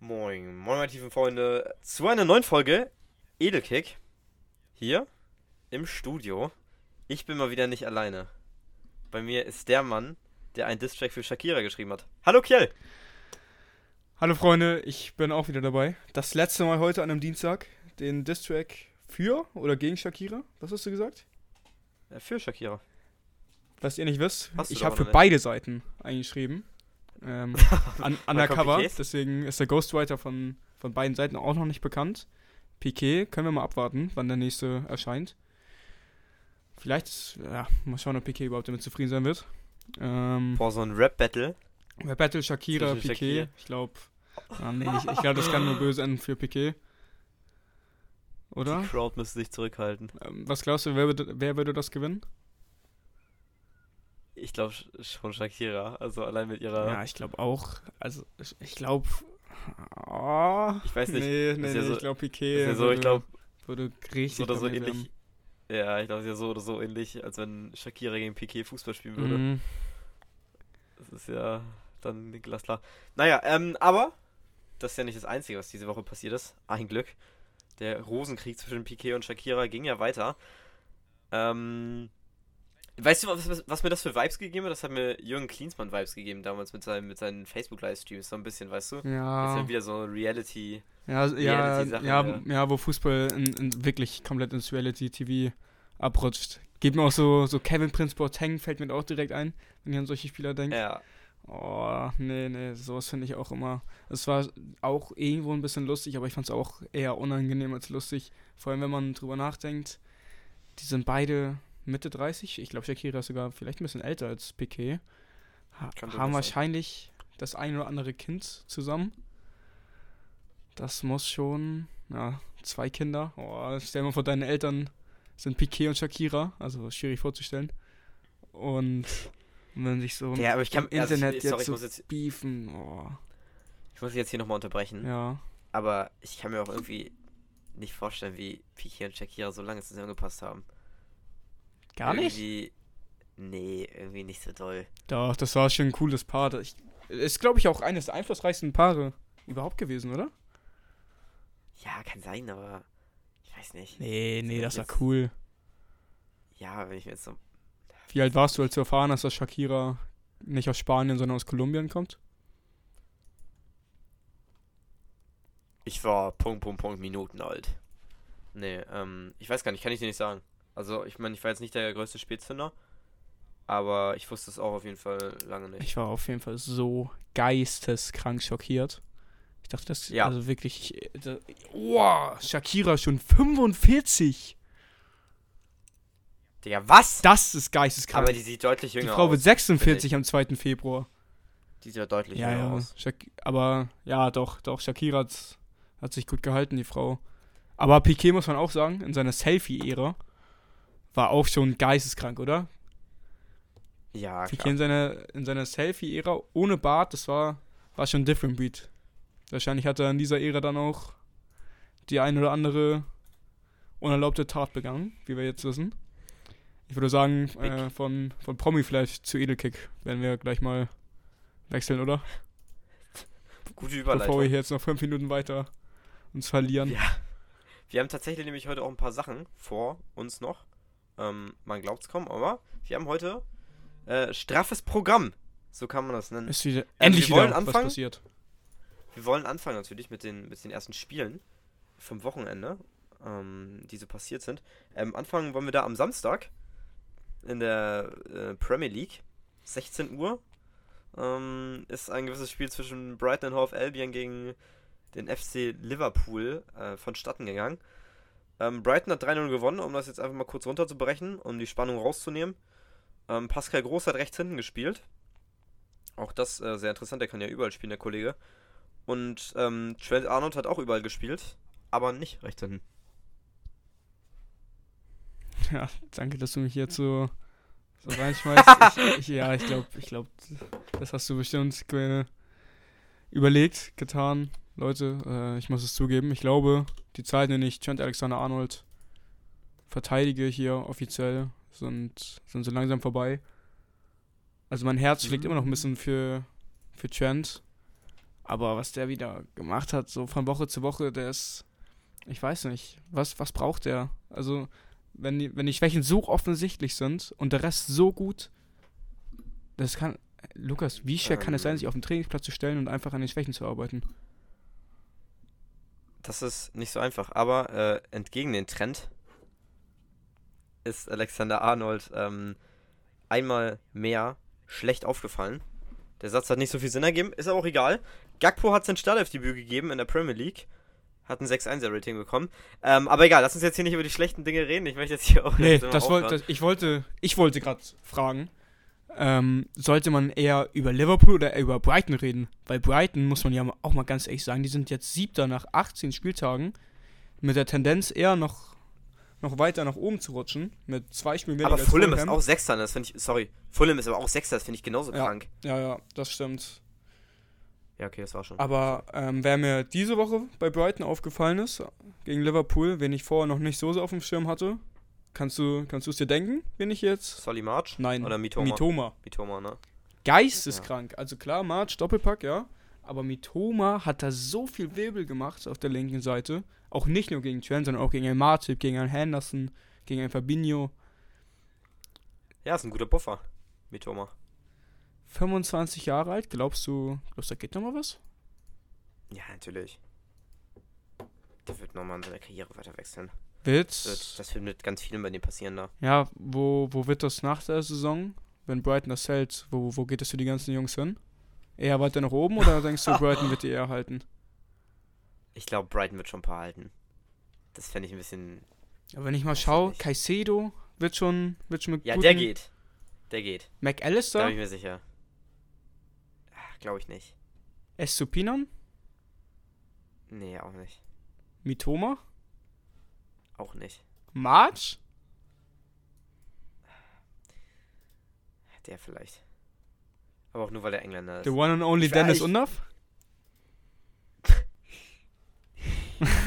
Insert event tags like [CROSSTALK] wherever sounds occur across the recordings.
Moin, moin meine tiefen Freunde, zu einer neuen Folge Edelkick. Hier im Studio. Ich bin mal wieder nicht alleine. Bei mir ist der Mann, der einen Distrack für Shakira geschrieben hat. Hallo Kiel! Hallo Freunde, ich bin auch wieder dabei. Das letzte Mal heute an einem Dienstag. Den Distrack für oder gegen Shakira? Was hast du gesagt? Äh, für Shakira. Was ihr nicht wisst, Hast ich habe für nicht. beide Seiten eingeschrieben. Ähm, [LAUGHS] an, undercover, deswegen ist der Ghostwriter von, von beiden Seiten auch noch nicht bekannt. Piquet, können wir mal abwarten, wann der nächste erscheint. Vielleicht, ja, mal schauen, ob Piquet überhaupt damit zufrieden sein wird. Ähm, Boah, so ein Rap-Battle. bei Battle Shakira, Piquet, Shakira. ich glaube, ah, nee, ich, ich glaube, das kann nur böse enden für Piquet. Oder? Die Crowd müsste sich zurückhalten. Ähm, was glaubst du, wer würde, wer würde das gewinnen? Ich glaube schon Shakira. Also allein mit ihrer. Ja, ich glaube auch. Also, ich, glaube. Oh, Ich weiß nicht, Nee, nee, ja nee, so- ich glaube, Piquet ja so, ich glaube, würde richtig so oder so ähnlich. Ja, ich glaube, es ist ja so oder so ähnlich, als wenn Shakira gegen Piquet Fußball spielen würde. Mhm. Das ist ja dann glasklar. Naja, ähm, aber das ist ja nicht das Einzige, was diese Woche passiert ist. Ein Glück. Der Rosenkrieg zwischen Piquet und Shakira ging ja weiter. Ähm, weißt du, was, was, mir das für Vibes gegeben hat? Das hat mir Jürgen Klinsmann Vibes gegeben damals mit, seinem, mit seinen Facebook-Livestreams, so ein bisschen, weißt du? Jetzt Ja, ja wieder so Reality. ja, ja, Reality-Sache, ja, ja. ja, wo Fußball in, in wirklich komplett ins Reality-TV abrutscht. Geht mir auch so, so Kevin Prince Boateng fällt mir auch direkt ein, wenn ich an solche Spieler denke. Ja, Oh, nee, nee, sowas finde ich auch immer. Es war auch irgendwo ein bisschen lustig, aber ich fand es auch eher unangenehm als lustig. Vor allem, wenn man drüber nachdenkt, die sind beide Mitte 30. Ich glaube, Shakira ist sogar vielleicht ein bisschen älter als Piquet. Ha haben sein. wahrscheinlich das ein oder andere Kind zusammen. Das muss schon, ja, zwei Kinder. Oh, stell dir mal vor, deine Eltern sind Piquet und Shakira. Also schwierig vorzustellen. Und wenn sich so ja aber ich kann. im Internet also, sorry, jetzt ich so muss jetzt, beefen. Oh, ich muss jetzt hier nochmal unterbrechen. ja. Aber ich kann mir auch irgendwie nicht vorstellen, wie Piquet und Shakira so lange zusammengepasst haben. Gar nicht? Irgendwie, nee, irgendwie nicht so doll. Doch, das war schon ein cooles Paar. Ich, ist, glaube ich, auch eines der einflussreichsten Paare überhaupt gewesen, oder? Ja, kann sein, aber ich weiß nicht. Nee, nee, das war cool. Ja, wenn ich mir jetzt so. Wie alt warst du, als du erfahren hast, dass Shakira nicht aus Spanien, sondern aus Kolumbien kommt? Ich war Punkt, Punkt, Punkt Minuten alt. Nee, ähm, ich weiß gar nicht, kann ich dir nicht sagen. Also, ich meine, ich war jetzt nicht der größte Spätzünder, aber ich wusste es auch auf jeden Fall lange nicht. Ich war auf jeden Fall so geisteskrank schockiert. Ich dachte, das Ja. also wirklich. äh, da- Wow, Shakira schon 45. Digga, was? Das ist geisteskrank. aber die sieht deutlich die jünger Frau aus. wird 46 am 2. Februar. Die sieht ja deutlich Ja, jünger ja. aus. Shak aber ja, doch, doch, Shakira hat, hat sich gut gehalten, die Frau. Aber Piquet muss man auch sagen, in seiner Selfie-Ära war auch schon geisteskrank, oder? Ja, klar. in seiner, in seiner Selfie-Ära ohne Bart, das war, war schon ein different beat. Wahrscheinlich hat er in dieser Ära dann auch die ein oder andere unerlaubte Tat begangen, wie wir jetzt wissen. Ich würde sagen, äh, von, von Promi-Flash zu Edelkick werden wir gleich mal wechseln, oder? Gute Bevor wir Überleitung. hier jetzt noch fünf Minuten weiter uns verlieren. Ja. Wir haben tatsächlich nämlich heute auch ein paar Sachen vor uns noch. Ähm, man glaubt's kaum, aber wir haben heute äh, straffes Programm. So kann man das nennen. Ist wieder, wir endlich wollen wieder was anfangen? passiert. Wir wollen anfangen natürlich mit den, mit den ersten Spielen vom Wochenende, ähm, die so passiert sind. Ähm, anfangen wollen wir da am Samstag in der äh, Premier League. 16 Uhr ähm, ist ein gewisses Spiel zwischen Brighton and Hove Albion gegen den FC Liverpool äh, vonstatten gegangen. Ähm, Brighton hat 3-0 gewonnen, um das jetzt einfach mal kurz runterzubrechen, um die Spannung rauszunehmen. Ähm, Pascal Groß hat rechts hinten gespielt. Auch das äh, sehr interessant, der kann ja überall spielen, der Kollege. Und ähm, Trent Arnold hat auch überall gespielt, aber nicht rechts hinten. [LAUGHS] Ja, danke, dass du mich jetzt so, so reinschmeißt. [LAUGHS] ich, ich, ja, ich glaube, ich glaub, das hast du bestimmt ge überlegt, getan. Leute, äh, ich muss es zugeben. Ich glaube, die Zeiten, in denen ich Trent Alexander-Arnold verteidige hier offiziell, sind, sind so langsam vorbei. Also mein Herz schlägt Mhm. immer noch ein bisschen für, für Trent. Aber was der wieder gemacht hat, so von Woche zu Woche, der ist, ich weiß nicht, was, was braucht der? Also, wenn die, wenn die Schwächen so offensichtlich sind und der Rest so gut, das kann, Lukas, wie schwer kann es sein, Ähm. sich auf den Trainingsplatz zu stellen und einfach an den Schwächen zu arbeiten? Das ist nicht so einfach, aber äh, entgegen den Trend ist Alexander Arnold ähm, einmal mehr schlecht aufgefallen. Der Satz hat nicht so viel Sinn ergeben, ist aber auch egal. Gakpo hat sein Startelfdebüt gegeben in der Premier League. Hat ein 6-1er-Rating bekommen. Ähm, aber egal, lass uns jetzt hier nicht über die schlechten Dinge reden. Ich möchte jetzt hier auch Nee, das wollte, ich wollte, ich wollte gerade fragen, ähm, sollte man eher über Liverpool oder eher über Brighton reden? Weil Brighton, muss man ja auch mal ganz ehrlich sagen, die sind jetzt siebter nach 18 Spieltagen mit der Tendenz eher noch, noch weiter nach oben zu rutschen, mit zwei Spielen weniger Aber Fulham ist auch Sechster, das finde ich, sorry. Fulham ist aber auch Sechster, das finde ich genauso Ja. krank. Ja, ja, das stimmt. Ja, okay, das war schon. Aber ähm, wer mir diese Woche bei Brighton aufgefallen ist, gegen Liverpool, wen ich vorher noch nicht so sehr auf dem Schirm hatte, kannst du kannst du es dir denken, wen ich jetzt? Solly March? Nein, Oder Mitoma? Mitoma. Mitoma, ne? Geisteskrank. Also klar, March, Doppelpack, ja. Aber Mitoma hat da so viel Wirbel gemacht auf der linken Seite. Auch nicht nur gegen Trent, sondern auch gegen einen Martip, gegen einen Henderson, gegen einen Fabinho. Ja, ist ein guter Buffer. Mitoma. 25 Jahre alt, glaubst du, glaubst du, da geht noch mal was? Ja, natürlich. Der wird nochmal in seiner Karriere weiter wechseln. Wird, Das wird, das wird mit ganz vielen bei dem passieren da. ja, wo, wo wird das nach der Saison, wenn Brighton das hält, wo, wo geht das für die ganzen Jungs hin? Eher weiter nach oben oder denkst du, [LAUGHS] Brighton wird die eher halten? Ich glaube, Brighton wird schon ein paar halten. Das fände ich ein bisschen. Aber wenn ich mal ich schaue, nicht. Caicedo wird schon, wird schon mit Ja, der geht. Der geht. Da McAllister, bin ich mir sicher. Glaube ich nicht. Estupinan, Nee, auch nicht. Mitoma, Auch nicht. March, Der vielleicht. Aber auch nur, weil der Engländer ist. the one and only Ich Dennis seine [LAUGHS]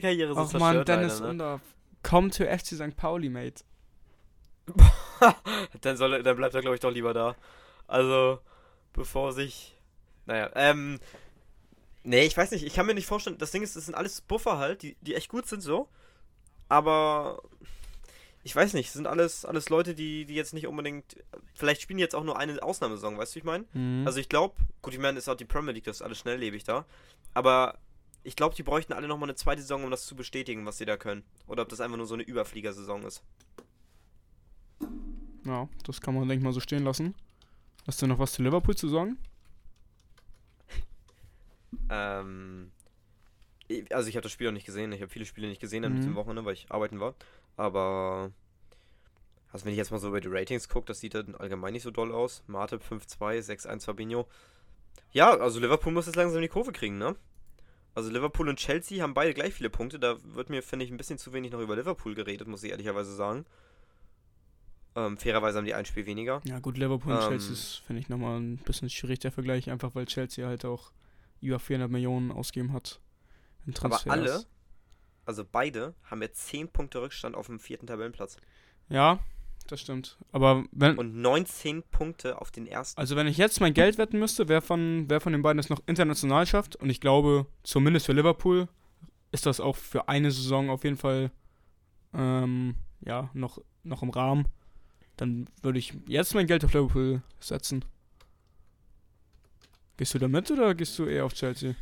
Karriere so Ach zerstört, man, Dennis leider, ne? Komm to FC St. Pauli, mate. [LAUGHS] dann, soll er, dann bleibt er, glaube ich, doch lieber da. Also, bevor sich. Naja, ähm. Nee, ich weiß nicht, ich kann mir nicht vorstellen. Das Ding ist, das sind alles Buffer halt, die, die echt gut sind so. Aber. Ich weiß nicht, es sind alles, alles Leute, die, die jetzt nicht unbedingt. Vielleicht spielen jetzt auch nur eine Ausnahmesaison, weißt du, wie ich meine? Mhm. Also ich glaube, gut, ich meine, ist auch die Premier League, das ist alles schnelllebig da. Aber ich glaube, die bräuchten alle nochmal eine zweite Saison, um das zu bestätigen, was sie da können. Oder ob das einfach nur so eine Überfliegersaison ist. ja, das kann man, denke ich mal, so stehen lassen. Hast du noch was zu Liverpool zu sagen? Ähm, also ich habe das Spiel auch nicht gesehen. Ich habe viele Spiele nicht gesehen an Mhm. diesem Wochenende, weil ich arbeiten war. Aber also wenn ich jetzt mal so über die Ratings gucke, das sieht dann allgemein nicht so doll aus. Martip 5-2, 6-1 Fabinho. Ja, also Liverpool muss jetzt langsam die Kurve kriegen, ne? Also Liverpool und Chelsea haben beide gleich viele Punkte. Da wird mir, finde ich, ein bisschen zu wenig noch über Liverpool geredet, muss ich ehrlicherweise sagen. Ähm, fairerweise haben die ein Spiel weniger. Ja, gut, Liverpool und Ähm. Chelsea ist, finde ich, nochmal ein bisschen schwierig der Vergleich, einfach weil Chelsea halt auch über 400 Millionen ausgeben hat. In Aber Transfers. alle, also beide, haben jetzt 10 Punkte Rückstand auf dem vierten Tabellenplatz. Ja, das stimmt. Aber wenn, Und 19 Punkte auf den ersten. also wenn ich jetzt mein Geld wetten müsste, wer von, wer von den beiden es noch international schafft, und ich glaube, zumindest für Liverpool, ist das auch für eine Saison auf jeden Fall ähm, ja, noch, noch im Rahmen. Dann würde ich jetzt mein Geld auf Liverpool setzen. Gehst du da mit oder gehst du eher auf Chelsea?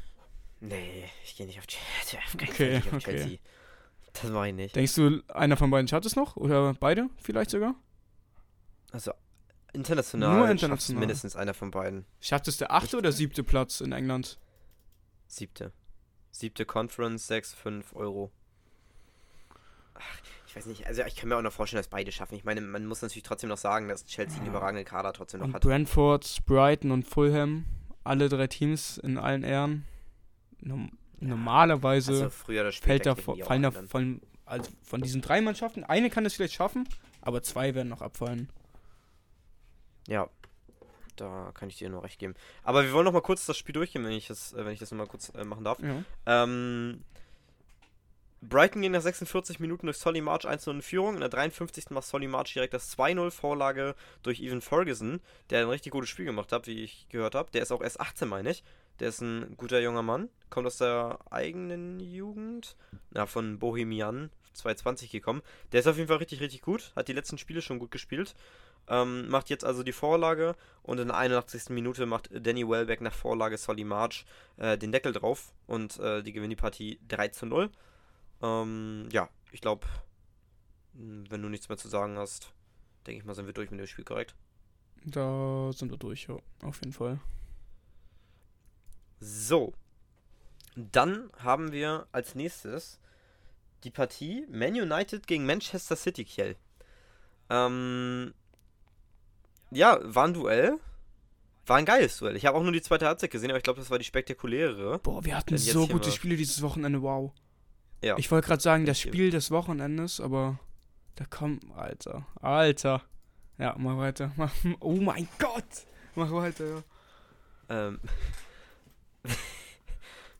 Nee, ich gehe nicht auf Chelsea. [LAUGHS] Okay, ich auf okay. Chelsea. Das mache ich nicht. Denkst du, einer von beiden schafft es noch? Oder beide vielleicht sogar? Also, international, Nur international. mindestens einer von beiden. Schafft es der achte oder siebte Platz in England? Siebte. Siebte Conference, 6, 5 Euro. Ach, ich weiß nicht, also ich kann mir auch noch vorstellen, dass beide schaffen. Ich meine, man muss natürlich trotzdem noch sagen, dass Chelsea einen Ja. überragenden Kader trotzdem noch Und hat. Brentford, Brighton und Fulham, alle drei Teams in allen Ehren. Norm normalerweise Also fällt da, fallen da von, also von diesen drei Mannschaften, eine kann es vielleicht schaffen, aber zwei werden noch abfallen. Ja, da kann ich dir nur recht geben. Aber wir wollen noch mal kurz das Spiel durchgehen, wenn ich das, äh, wenn ich das noch mal kurz äh, machen darf. Ja. Ähm, Brighton ging nach 46 Minuten durch Solly March 1-0 in Führung. In der 53. macht Solly March direkt das 2-0 Vorlage durch Evan Ferguson, der ein richtig gutes Spiel gemacht hat, wie ich gehört habe. Der ist auch erst 18, meine ich. Der ist ein guter junger Mann. Kommt aus der eigenen Jugend. Na, von Bohemian 220 gekommen. Der ist auf jeden Fall richtig, richtig gut. Hat die letzten Spiele schon gut gespielt. Ähm, macht jetzt also die Vorlage und in der 81. Minute macht Danny Welbeck nach Vorlage Solly March äh, den Deckel drauf und äh, die gewinnen die Partie 3 zu 0. Ähm, ja, ich glaube, wenn du nichts mehr zu sagen hast, denke ich mal, sind wir durch mit dem Spiel, korrekt? Da sind wir durch, ja, auf jeden Fall. So. Dann haben wir als nächstes die Partie Man United gegen Manchester City, Kiel. Ähm, ja, war ein Duell. War ein geiles Duell. Ich habe auch nur die zweite Halbzeit gesehen, aber ich glaube, das war die spektakulärere. Boah, wir hatten so gute Spiele dieses Wochenende, wow. Ja. Ich wollte gerade sagen, das Spiel des Wochenendes, aber da kommt, Alter, Alter. Ja, mach weiter. Mach, [LAUGHS] oh mein Gott, mach weiter, ja. Ähm. [LAUGHS] das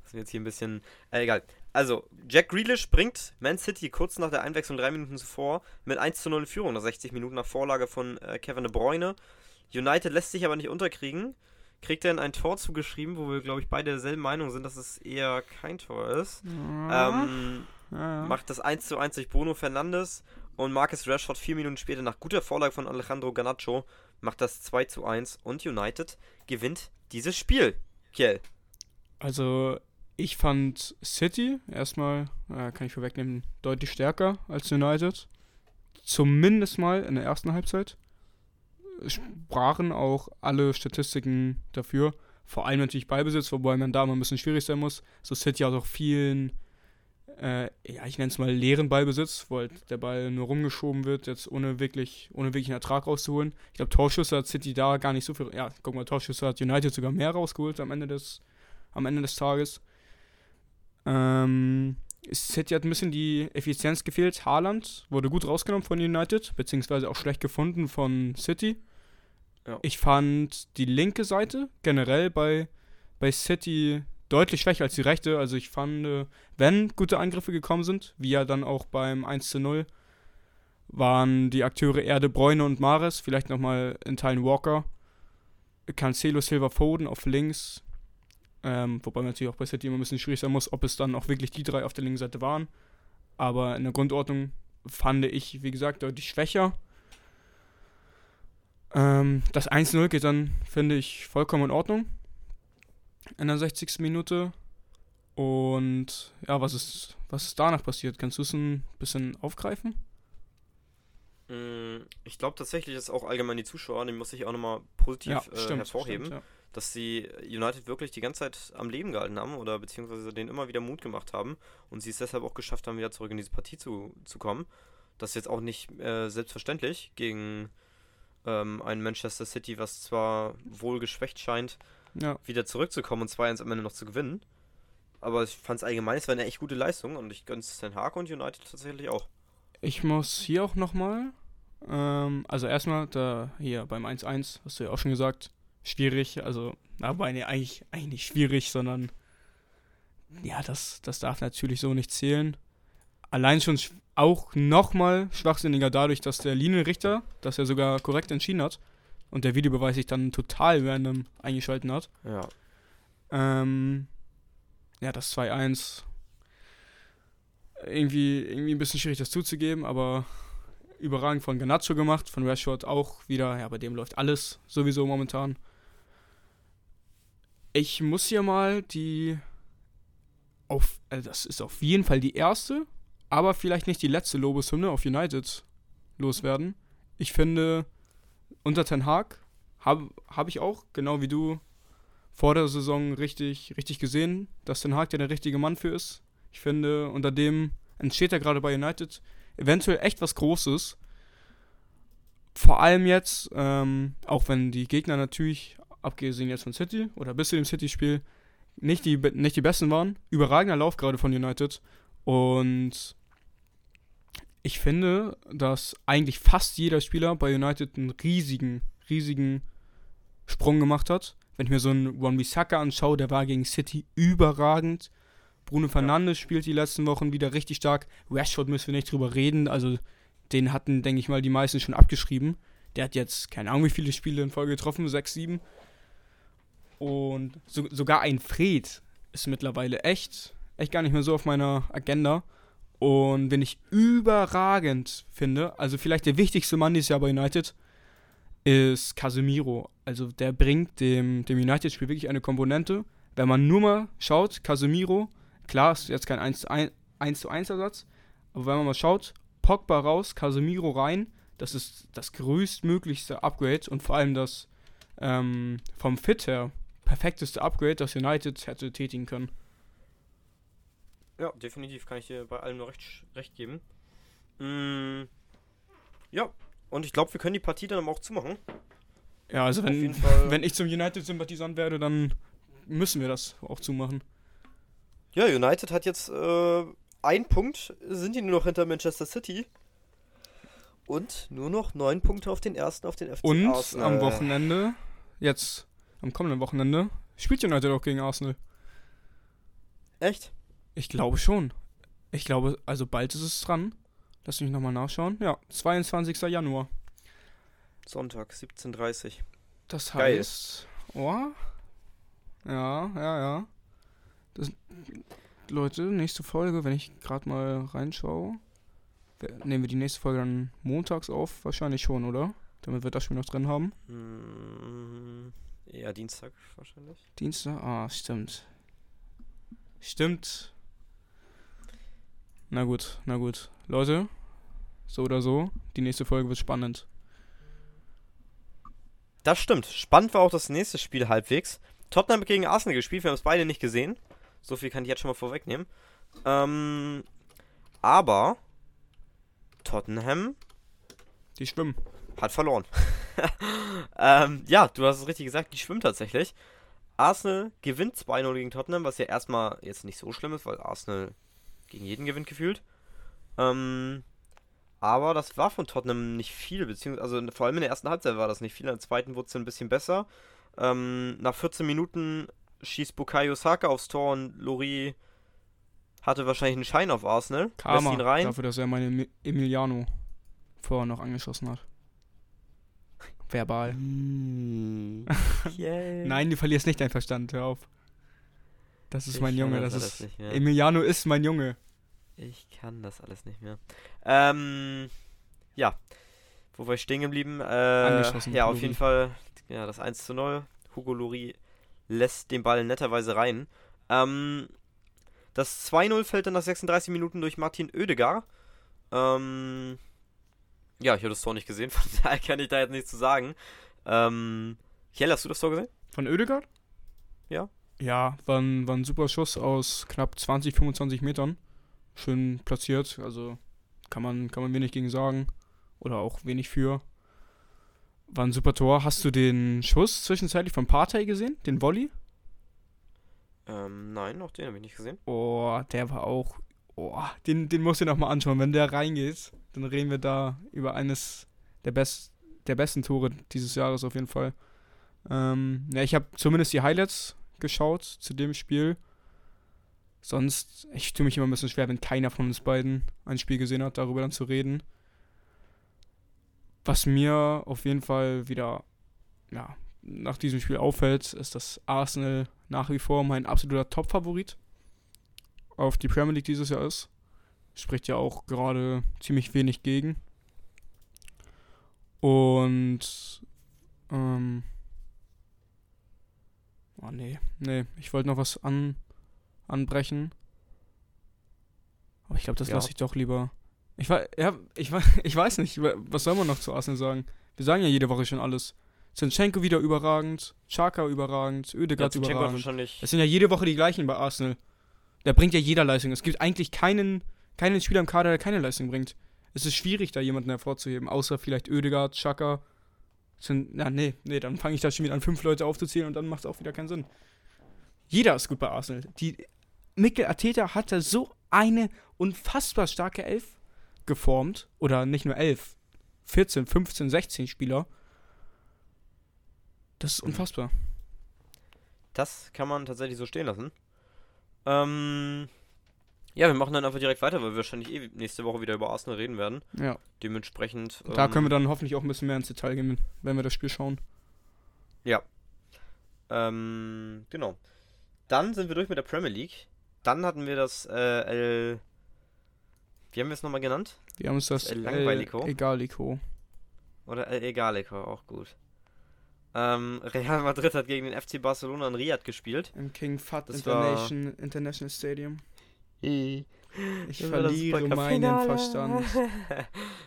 ist jetzt hier ein bisschen. Äh, egal. Also, Jack Grealish bringt Man City kurz nach der Einwechslung drei Minuten zuvor mit 1 zu 0 in Führung nach 60 Minuten nach Vorlage von äh, Kevin De Bruyne. United lässt sich aber nicht unterkriegen. Kriegt dann ein Tor zugeschrieben, wo wir, glaube ich, beide derselben Meinung sind, dass es eher kein Tor ist. Ja. Ähm, ja. Macht das 1 zu 1 durch Bruno Fernandes und Marcus Rashford vier Minuten später nach guter Vorlage von Alejandro Garnacho macht das 2 zu 1 und United gewinnt dieses Spiel. Kiel. Also ich fand City erstmal, äh, kann ich vorwegnehmen, deutlich stärker als United. Zumindest mal in der ersten Halbzeit. Sprachen auch alle Statistiken dafür. Vor allem natürlich Beibesitz, wobei man da mal ein bisschen schwierig sein muss. So City hat auch vielen, äh, ja, ich nenne es mal leeren Ballbesitz, wo halt der Ball nur rumgeschoben wird, jetzt ohne wirklich, ohne wirklich einen Ertrag rauszuholen. Ich glaube, Torschüsse hat City da gar nicht so viel. Ja, guck mal, Torschüsse hat United sogar mehr rausgeholt am Ende des, am Ende des Tages. Ähm, City hat ein bisschen die Effizienz gefehlt. Haaland wurde gut rausgenommen von United, beziehungsweise auch schlecht gefunden von City. Ja. Ich fand die linke Seite generell bei, bei City deutlich schwächer als die rechte. Also ich fand, äh, wenn gute Angriffe gekommen sind, wie ja dann auch beim 1 zu 0, waren die Akteure Erde, Bräune und Mares, vielleicht nochmal in Teilen Walker, Cancelo, Silver, Foden auf links, ähm, wobei man natürlich auch bei City immer ein bisschen schwierig sein muss, ob es dann auch wirklich die drei auf der linken Seite waren. Aber in der Grundordnung fand ich, wie gesagt, deutlich schwächer. Ähm, das 1-0 geht dann, finde ich, vollkommen in Ordnung. In der 60. Minute. Und ja, was ist, was ist danach passiert? Kannst du es ein bisschen aufgreifen? Mm, ich glaube tatsächlich, dass auch allgemein die Zuschauer, die muss ich auch nochmal positiv ja, äh, hervorheben. Stimmt, ja dass sie United wirklich die ganze Zeit am Leben gehalten haben oder beziehungsweise denen immer wieder Mut gemacht haben und sie es deshalb auch geschafft haben, wieder zurück in diese Partie zu, zu kommen. Das ist jetzt auch nicht äh, selbstverständlich gegen ähm, ein Manchester City, was zwar wohl geschwächt scheint, ja. wieder zurückzukommen und 2-1 am Ende noch zu gewinnen. Aber ich fand es allgemein, es war eine echt gute Leistung und ich gönne es Den Haag und United tatsächlich auch. Ich muss hier auch nochmal, ähm, also erstmal da hier beim 1-1, hast du ja auch schon gesagt, schwierig. Also, aber nee, eigentlich, eigentlich nicht schwierig, sondern ja, das, das darf natürlich so nicht zählen. Allein schon auch nochmal schwachsinniger dadurch, dass der Linienrichter das ja sogar korrekt entschieden hat und der Videobeweis sich dann total random eingeschalten hat. Ja. Ähm, ja, das 2-1 irgendwie, irgendwie ein bisschen schwierig, das zuzugeben, aber überragend von Ganaccio gemacht, von Rashford auch wieder. Ja, bei dem läuft alles sowieso momentan. Ich muss hier mal die. Auf, also das ist auf jeden Fall die erste, aber vielleicht nicht die letzte Lobeshymne auf United loswerden. Ich finde, unter Ten Hag habe hab ich auch, genau wie du, vor der Saison richtig, richtig gesehen, dass Ten Hag der richtige Mann für ist. Ich finde, unter dem entsteht er gerade bei United eventuell echt was Großes. Vor allem jetzt, ähm, auch wenn die Gegner natürlich abgesehen jetzt von City oder bis zu dem City-Spiel, nicht die, nicht die besten waren. Überragender Lauf gerade von United. Und ich finde, dass eigentlich fast jeder Spieler bei United einen riesigen, riesigen Sprung gemacht hat. Wenn ich mir so einen Wan Bissaka anschaue, der war gegen City überragend. Bruno Fernandes spielt die letzten Wochen wieder richtig stark. Rashford müssen wir nicht drüber reden. Also den hatten, denke ich mal, die meisten schon abgeschrieben. Der hat jetzt, keine Ahnung, wie viele Spiele in Folge getroffen, sechs, sieben. Und so, sogar ein Fred ist mittlerweile echt, echt gar nicht mehr so auf meiner Agenda. Und wenn ich überragend finde, also vielleicht der wichtigste Mann dieses Jahr bei United, ist Casemiro. Also der bringt dem, dem United-Spiel wirklich eine Komponente. Wenn man nur mal schaut, Casemiro, klar, ist jetzt kein 1 zu 1, 1 zu 1 Ersatz, aber wenn man mal schaut, Pogba raus, Casemiro rein, das ist das größtmöglichste Upgrade und vor allem das ähm, vom Fit her perfekteste Upgrade, das United hätte tätigen können. Ja, definitiv kann ich dir bei allem nur recht, recht geben. Mm, ja, und ich glaube, wir können die Partie dann auch zumachen. Ja, also wenn, wenn ich zum United-Sympathisant werde, dann müssen wir das auch zumachen. Ja, United hat jetzt äh, ein Punkt, sind die nur noch hinter Manchester City. Und nur noch neun Punkte auf den ersten, auf den FC Und Arsenal. am Wochenende, jetzt am kommenden Wochenende, spielt United auch gegen Arsenal. Echt? Ich glaube schon. Ich glaube, also bald ist es dran. Lass mich nochmal nachschauen. Ja, 22. Januar. Sonntag, 17.30 Das heißt. Geil. Oh. Ja, ja, ja. Das, Leute, nächste Folge, wenn ich gerade mal reinschaue. Nehmen wir die nächste Folge dann montags auf? Wahrscheinlich schon, oder? Damit wir das Spiel noch drin haben. Ja, Dienstag wahrscheinlich. Dienstag? Ah, stimmt. Stimmt. Na gut, na gut. Leute, so oder so, die nächste Folge wird spannend. Das stimmt. Spannend war auch das nächste Spiel halbwegs. Tottenham gegen Arsenal gespielt, wir haben es beide nicht gesehen. So viel kann ich jetzt schon mal vorwegnehmen. Ähm, aber Tottenham. Die schwimmen. Hat verloren. [LAUGHS] ähm, ja, du hast es richtig gesagt, die schwimmen tatsächlich. Arsenal gewinnt 2-0 gegen Tottenham, was ja erstmal jetzt nicht so schlimm ist, weil Arsenal gegen jeden gewinnt gefühlt. Ähm, aber das war von Tottenham nicht viel, beziehungsweise also vor allem in der ersten Halbzeit war das nicht viel, in der zweiten wurde es ein bisschen besser. Ähm, nach 14 Minuten schießt Bukayo Saka aufs Tor und Lori hatte wahrscheinlich einen Schein auf Arsenal. Karma, ihn rein. dafür, dass er meine Emiliano vorher noch angeschossen hat. Verbal. Mm, [LAUGHS] yeah. Nein, du verlierst nicht deinen Verstand, hör auf. Das ist ich mein Junge, das, das ist. Emiliano ist mein Junge. Ich kann das alles nicht mehr. Ähm, ja. Wo war ich stehen geblieben? Äh, Angeschossen. Ja, auf jeden Fall. Ja, das 1 zu 0. Hugo Luri lässt den Ball netterweise rein. Ähm, das 2-0 fällt dann nach 36 Minuten durch Martin Oedegar. Ähm, ja, ich habe das Tor nicht gesehen, [LAUGHS] von daher kann ich da jetzt nichts zu sagen. Ähm, Kjell, hast du das Tor gesehen? Von Oedegaard? Ja. Ja, war ein, war ein super Schuss aus knapp 20, 25 Metern. Schön platziert, also kann man, kann man wenig gegen sagen. Oder auch wenig für. War ein super Tor. Hast du den Schuss zwischenzeitlich von Partey gesehen? Den Volley? Ähm, nein, noch den habe ich nicht gesehen. Oh, der war auch. Oh, den, den musst du noch mal anschauen. Wenn der reingeht, dann reden wir da über eines der, best, der besten Tore dieses Jahres auf jeden Fall. Ähm, ja, ich habe zumindest die Highlights geschaut zu dem Spiel. Sonst, ich tue mich immer ein bisschen schwer, wenn keiner von uns beiden ein Spiel gesehen hat, darüber dann zu reden. Was mir auf jeden Fall wieder, ja, nach diesem Spiel auffällt, ist, dass Arsenal nach wie vor mein absoluter Top-Favorit auf die Premier League dieses Jahr ist. Spricht ja auch gerade ziemlich wenig gegen. Und, ähm, oh nee, nee, ich wollte noch was an, anbrechen. Aber ich glaube, das ja. lasse ich doch lieber. Ich, ja, ich, [LAUGHS] ich weiß nicht, was soll man noch zu Arsenal sagen? Wir sagen ja jede Woche schon alles. Zinchenko wieder überragend, Chaka überragend, Oedegaard ja, überragend. Wahrscheinlich. Es sind ja jede Woche die gleichen bei Arsenal. Der bringt ja jeder Leistung. Es gibt eigentlich keinen, keinen Spieler im Kader, der keine Leistung bringt. Es ist schwierig, da jemanden hervorzuheben, außer vielleicht Oedegaard, Chaka. Sind, na, nee, nee, dann fange ich da schon wieder an, fünf Leute aufzuzählen und dann macht es auch wieder keinen Sinn. Jeder ist gut bei Arsenal. Die, Mikel Arteta hatte so eine unfassbar starke Elf geformt. Oder nicht nur elf, 14, 15, 16 Spieler. Das ist mhm. unfassbar. Das kann man tatsächlich so stehen lassen. Ähm, Ja, wir machen dann einfach direkt weiter, weil wir wahrscheinlich eh nächste Woche wieder über Arsenal reden werden. Ja. Dementsprechend. Da können wir ähm, dann hoffentlich auch ein bisschen mehr ins Detail gehen, wenn wir das Spiel schauen. Ähm, genau. Dann sind wir durch mit der Premier League. Dann hatten wir das äh, El. Wie haben wir es nochmal genannt? Wir haben uns das El Langweilico. El Egalico. Oder El Egalico, auch gut. Ähm, Real Madrid hat gegen den FC Barcelona in Riyadh gespielt. Im King Fahd Das International, International Stadium. Ich Das verliere meinen Verstand. [LAUGHS]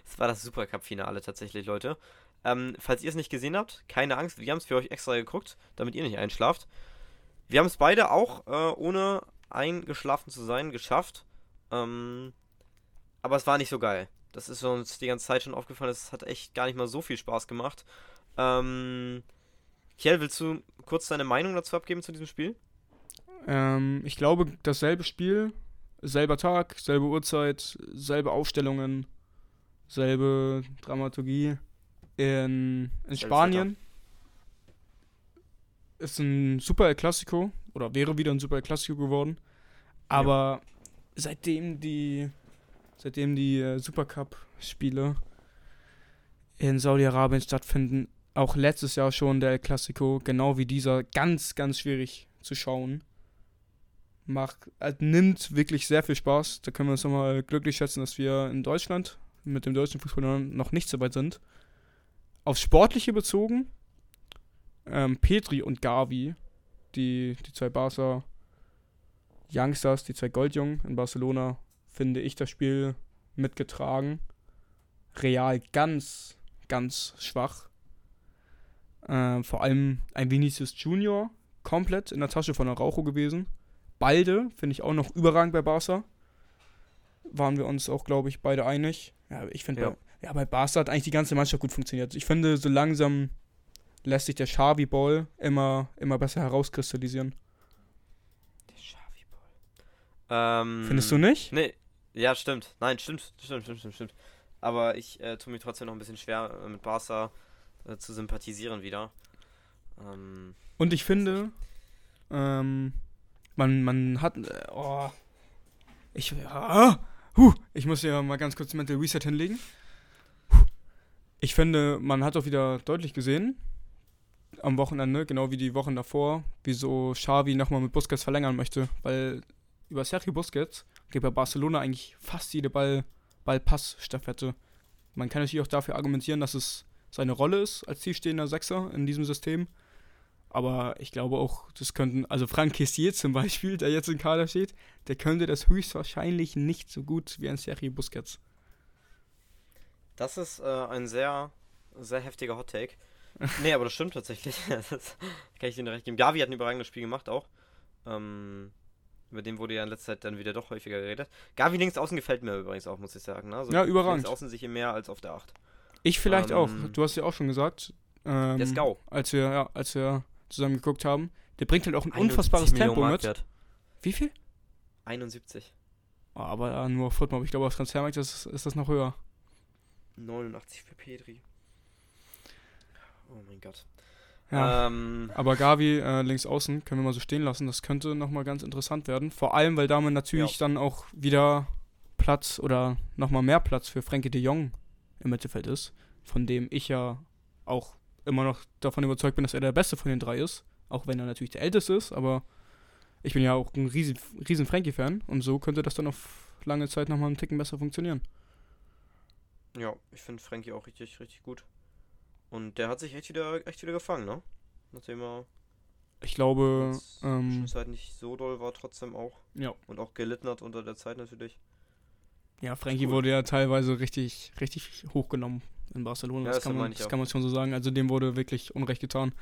Das war das Supercup-Finale tatsächlich, Leute. Ähm, falls ihr es nicht gesehen habt, keine Angst, wir haben es für euch extra geguckt, damit ihr nicht einschlaft. Wir haben es beide auch, äh, ohne eingeschlafen zu sein, geschafft. Ähm, aber es war nicht so geil. Das ist uns die ganze Zeit schon aufgefallen. Es hat echt gar nicht mal so viel Spaß gemacht. Ähm, Kiel, willst du kurz deine Meinung dazu abgeben zu diesem Spiel? Ähm, ich glaube, dasselbe Spiel, selber Tag, selbe Uhrzeit, selbe Aufstellungen, selbe Dramaturgie in, in Spanien. Ist ein Super El Clasico oder wäre wieder ein Super El Clasico geworden. Aber seitdem die seitdem die äh, Supercup-Spiele in Saudi-Arabien stattfinden, auch letztes Jahr schon der El Clasico, genau wie dieser, ganz, ganz schwierig zu schauen. Macht, äh, nimmt wirklich sehr viel Spaß. Da können wir uns nochmal glücklich schätzen, dass wir in Deutschland mit dem deutschen Fußball noch nicht so weit sind. Aufs Sportliche bezogen, ähm, Petri und Gavi, die, die zwei Barca Youngsters, die zwei Goldjungen in Barcelona, finde ich das Spiel mitgetragen. Real ganz, ganz schwach. Ähm, vor allem ein Vinicius Junior komplett in der Tasche von Araujo gewesen. Balde finde ich auch noch überragend bei Barca. Waren wir uns auch, glaube ich, beide einig. Ja, ich finde, Ja. bei, ja, bei Barca hat eigentlich die ganze Mannschaft gut funktioniert. Ich finde, so langsam lässt sich der Xavi-Ball immer, immer besser herauskristallisieren. Der Xavi-Ball. Ähm, Findest du nicht? Nee, ja, stimmt. Nein, stimmt, stimmt, stimmt, stimmt, stimmt. Aber ich äh, tue mir trotzdem noch ein bisschen schwer, äh, mit Barca äh, zu sympathisieren wieder. Ähm, Und ich finde, ähm, man, man hat, äh, oh, ich, ah, huh, ich muss hier mal ganz kurz Mental Reset hinlegen. Ich finde, man hat auch wieder deutlich gesehen, am Wochenende, genau wie die Wochen davor, wieso Xavi nochmal mit Busquets verlängern möchte, weil über Sergio Busquets geht bei Barcelona eigentlich fast jede Ball, Ball-Pass-Staffette. Man kann natürlich auch dafür argumentieren, dass es seine Rolle ist als tiefstehender Sechser in diesem System. Aber ich glaube auch, das könnten, also Frank Kessier zum Beispiel, der jetzt im Kader steht, der könnte das höchstwahrscheinlich nicht so gut wie ein Sergio Busquets. das ist äh, ein sehr, sehr heftiger Hot-Take. [LAUGHS] nee, aber das stimmt tatsächlich. [LAUGHS] das kann ich dir recht geben. Gavi hat ein überragendes Spiel gemacht auch. Ähm, über den wurde ja in letzter Zeit dann wieder doch häufiger geredet. Gavi links außen gefällt mir übrigens auch, muss ich sagen. Ne? Also Ja, überragend. Links außen sich hier mehr als auf der 8. Ich vielleicht Ähm, auch. Du hast ja auch schon gesagt, ähm, Der Scout. als wir, ja, als wir zusammen geguckt haben, der bringt halt auch ein 71 unfassbares Tempo mit. Marktwert. Wie viel? 71. Oh, aber äh, nur auf Footmob. Ich glaube, auf Transfermarkt ist, ist das noch höher. 89 für Pedri. Oh mein Gott. Ja. Ähm, Aber Gavi äh, links außen können wir mal so stehen lassen. Das könnte nochmal ganz interessant werden. Vor allem, weil damit natürlich Ja. dann auch wieder Platz oder nochmal mehr Platz für Frankie de Jong im Mittelfeld ist. Von dem ich ja auch immer noch davon überzeugt bin, dass er der Beste von den drei ist. Auch wenn er natürlich der Älteste ist. Aber ich bin ja auch ein riesen, riesen Frankie-Fan. Und so könnte das dann auf lange Zeit nochmal einen Ticken besser funktionieren. ja, ich finde Frankie auch richtig, richtig gut. Und der hat sich echt wieder, echt wieder gefangen, ne? Nachdem er Ich glaube, ähm, Zeit nicht so doll war, trotzdem auch. ja. Und auch gelitten hat unter der Zeit natürlich. Ja, Frankie wurde ja teilweise richtig, richtig hochgenommen in Barcelona. Ja, das das kann, man, das kann man schon so sagen. Also dem wurde wirklich Unrecht getan.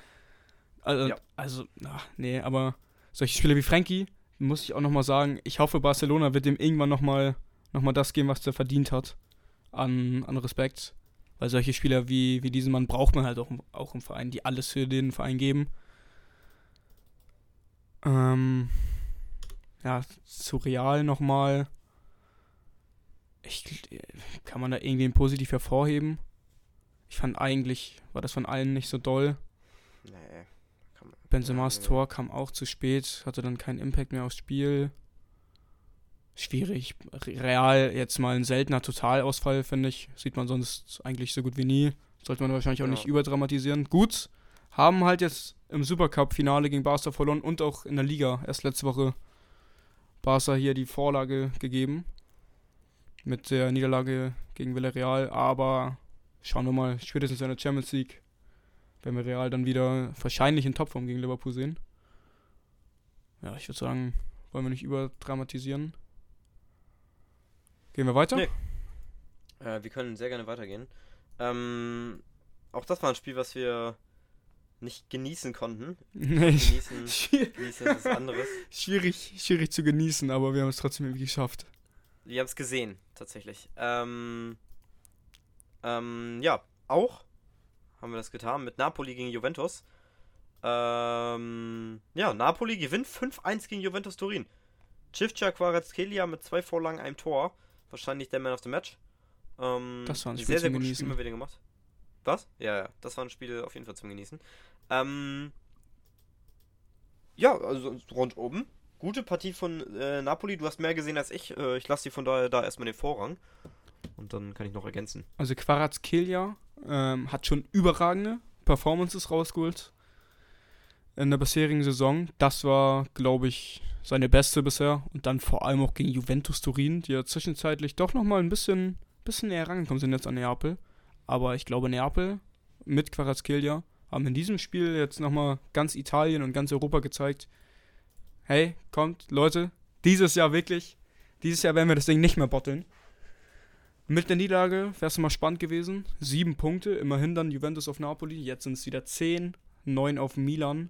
Also, Ja. also ach, nee, aber solche Spieler wie Frankie, muss ich auch nochmal sagen, ich hoffe, Barcelona wird dem irgendwann nochmal noch mal das geben, was der verdient hat an, an Respekt. Weil solche Spieler wie, wie diesen Mann braucht man halt auch, auch im Verein, die alles für den Verein geben. Ähm, ja, zu Real nochmal. Ich, kann man da irgendwie positiv hervorheben? Ich fand eigentlich, war das von allen nicht so doll. Nee. Kann Benzemas Ja, Tor kam auch zu spät, hatte dann keinen Impact mehr aufs Spiel. schwierig. Real jetzt mal ein seltener Totalausfall, finde ich. Sieht man sonst eigentlich so gut wie nie. Sollte man wahrscheinlich auch Ja. nicht überdramatisieren. Gut, haben halt jetzt im Supercup-Finale gegen Barca verloren und auch in der Liga erst letzte Woche Barca hier die Vorlage gegeben. Mit der Niederlage gegen Villarreal. Aber schauen wir mal, spätestens in der Champions League werden wir Real dann wieder wahrscheinlich in Topform gegen Liverpool sehen. Ja, ich würde sagen, wollen wir nicht überdramatisieren. Gehen wir weiter? Nee. Äh, wir können sehr gerne weitergehen. Ähm, auch das war ein Spiel, was wir nicht genießen konnten. [LAUGHS] Nee, Genießen, [LAUGHS] schwierig, genießen ist was anderes. schwierig, schwierig zu genießen, aber wir haben es trotzdem irgendwie geschafft. Wir haben es gesehen, tatsächlich. Ähm, ähm, ja, auch haben wir das getan mit Napoli gegen Juventus. Ähm, ja, Napoli gewinnt 5-1 gegen Juventus Turin. Cifca Kvaratskhelia mit zwei Vorlagen, einem Tor. Wahrscheinlich der Man of the Match. Ähm, Das war ein Spiel sehr, sehr gutes Genießen. Spiel mal wieder gemacht. Was? Ja, ja, das war ein Spiel auf jeden Fall zum Genießen. Ähm, ja, also rundum. Gute Partie von äh, Napoli. Du hast mehr gesehen als ich. Äh, ich lasse dir von daher da erstmal den Vorrang. Und dann kann ich noch ergänzen. Also Kvaratskhelia ähm, hat schon überragende Performances rausgeholt in der bisherigen Saison. Das war, glaube ich, seine beste bisher. Und dann vor allem auch gegen Juventus Turin, die ja zwischenzeitlich doch nochmal ein bisschen, bisschen näher rangekommen sind jetzt an Neapel. Aber ich glaube, Neapel mit Kvaratskhelia haben in diesem Spiel jetzt nochmal ganz Italien und ganz Europa gezeigt, hey, kommt, Leute, dieses Jahr wirklich, dieses Jahr werden wir das Ding nicht mehr botteln. Mit der Niederlage wäre es mal spannend gewesen. Sieben Punkte, immerhin dann Juventus auf Napoli. Jetzt sind es wieder zehn, neun auf Milan.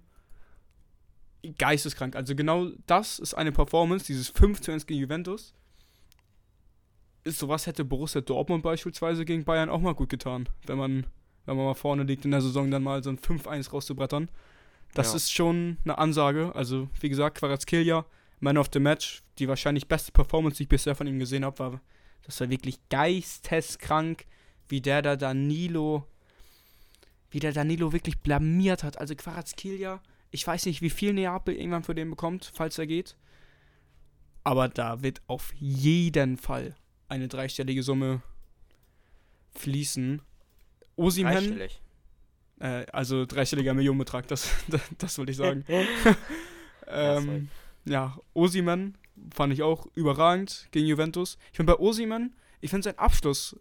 Geisteskrank. Also genau das ist eine Performance, dieses 5 zu 1 gegen Juventus. Ist sowas hätte Borussia Dortmund beispielsweise gegen Bayern auch mal gut getan, wenn man, wenn man mal vorne liegt in der Saison, dann mal so ein 5-1 rauszubrettern. Das Ja. ist schon eine Ansage. Also, wie gesagt, Quarazkelia, Man of the Match, die wahrscheinlich beste Performance, die ich bisher von ihm gesehen habe, war das war wirklich geisteskrank, wie der da Danilo, wie der Danilo wirklich blamiert hat. Also Quarazkelia, ich weiß nicht, wie viel Neapel irgendwann für den bekommt, falls er geht. Aber da wird auf jeden Fall eine dreistellige Summe fließen. Osimhen, Dreistellig. äh, also dreistelliger Millionenbetrag, das, das, [LAUGHS] das wollte ich sagen. [LAUGHS] ähm, ja, Osiman fand ich auch überragend gegen Juventus. Ich finde bei Osiman, ich finde sein Abschluss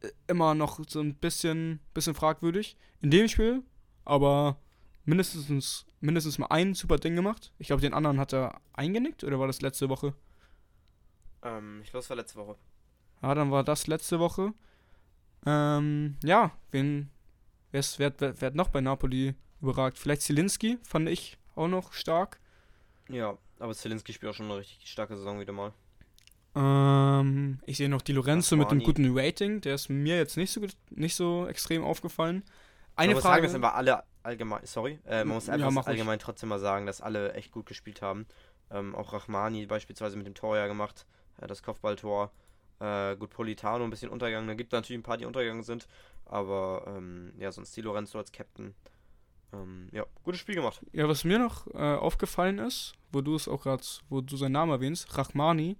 äh, immer noch so ein bisschen, bisschen fragwürdig. In dem Spiel, aber mindestens, mindestens mal ein super Ding gemacht. Ich glaube, den anderen hat er eingenickt oder war das letzte Woche? Ähm, ich glaube, es war letzte Woche. Ja, dann war das letzte Woche. Ähm, ja, wen, wer, wer, wer hat noch bei Napoli überragt? Vielleicht Zielinski, fand ich auch noch stark. Ja, aber Zelinski spielt auch schon eine richtig starke Saison wieder mal. Ähm, ich sehe noch die Lorenzo mit dem Asmani. guten Rating. Der ist mir jetzt nicht so, nicht so extrem aufgefallen. Eine man muss Frage. sagen, das sind wir alle allgemein, sorry, äh, man muss Ja, einfach ruhig. allgemein trotzdem mal sagen, dass alle echt gut gespielt haben. Ähm, auch Rachmani beispielsweise mit dem Tor ja gemacht, äh, das Kopfballtor. Äh, gut, Politano ein bisschen untergegangen. Da gibt es natürlich ein paar, die untergegangen sind. Aber ähm, ja, sonst Di Lorenzo als Captain. Ähm, ja, gutes Spiel gemacht. Ja, was mir noch äh, aufgefallen ist, wo du es auch gerade, wo du seinen Namen erwähnst, Rachmani,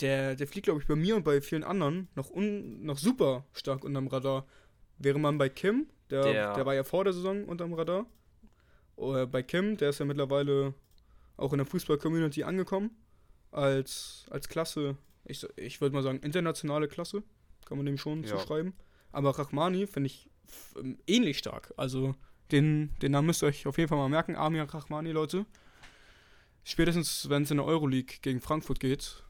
der, der fliegt, glaube ich, bei mir und bei vielen anderen noch, un, noch super stark unterm Radar. Wäre man bei Kim, der, der, Der- war ja vor der Saison unterm Radar. Oder bei Kim, der ist ja mittlerweile auch in der Fußball-Community angekommen. Als, als Klasse, ich, ich würde mal sagen, internationale Klasse, kann man dem schon Ja. zuschreiben. Aber Rachmani finde ich ähm, ähnlich stark. Also den, den Namen müsst ihr euch auf jeden Fall mal merken. Amir Rachmani, Leute. Spätestens, wenn es in der Euroleague gegen Frankfurt geht,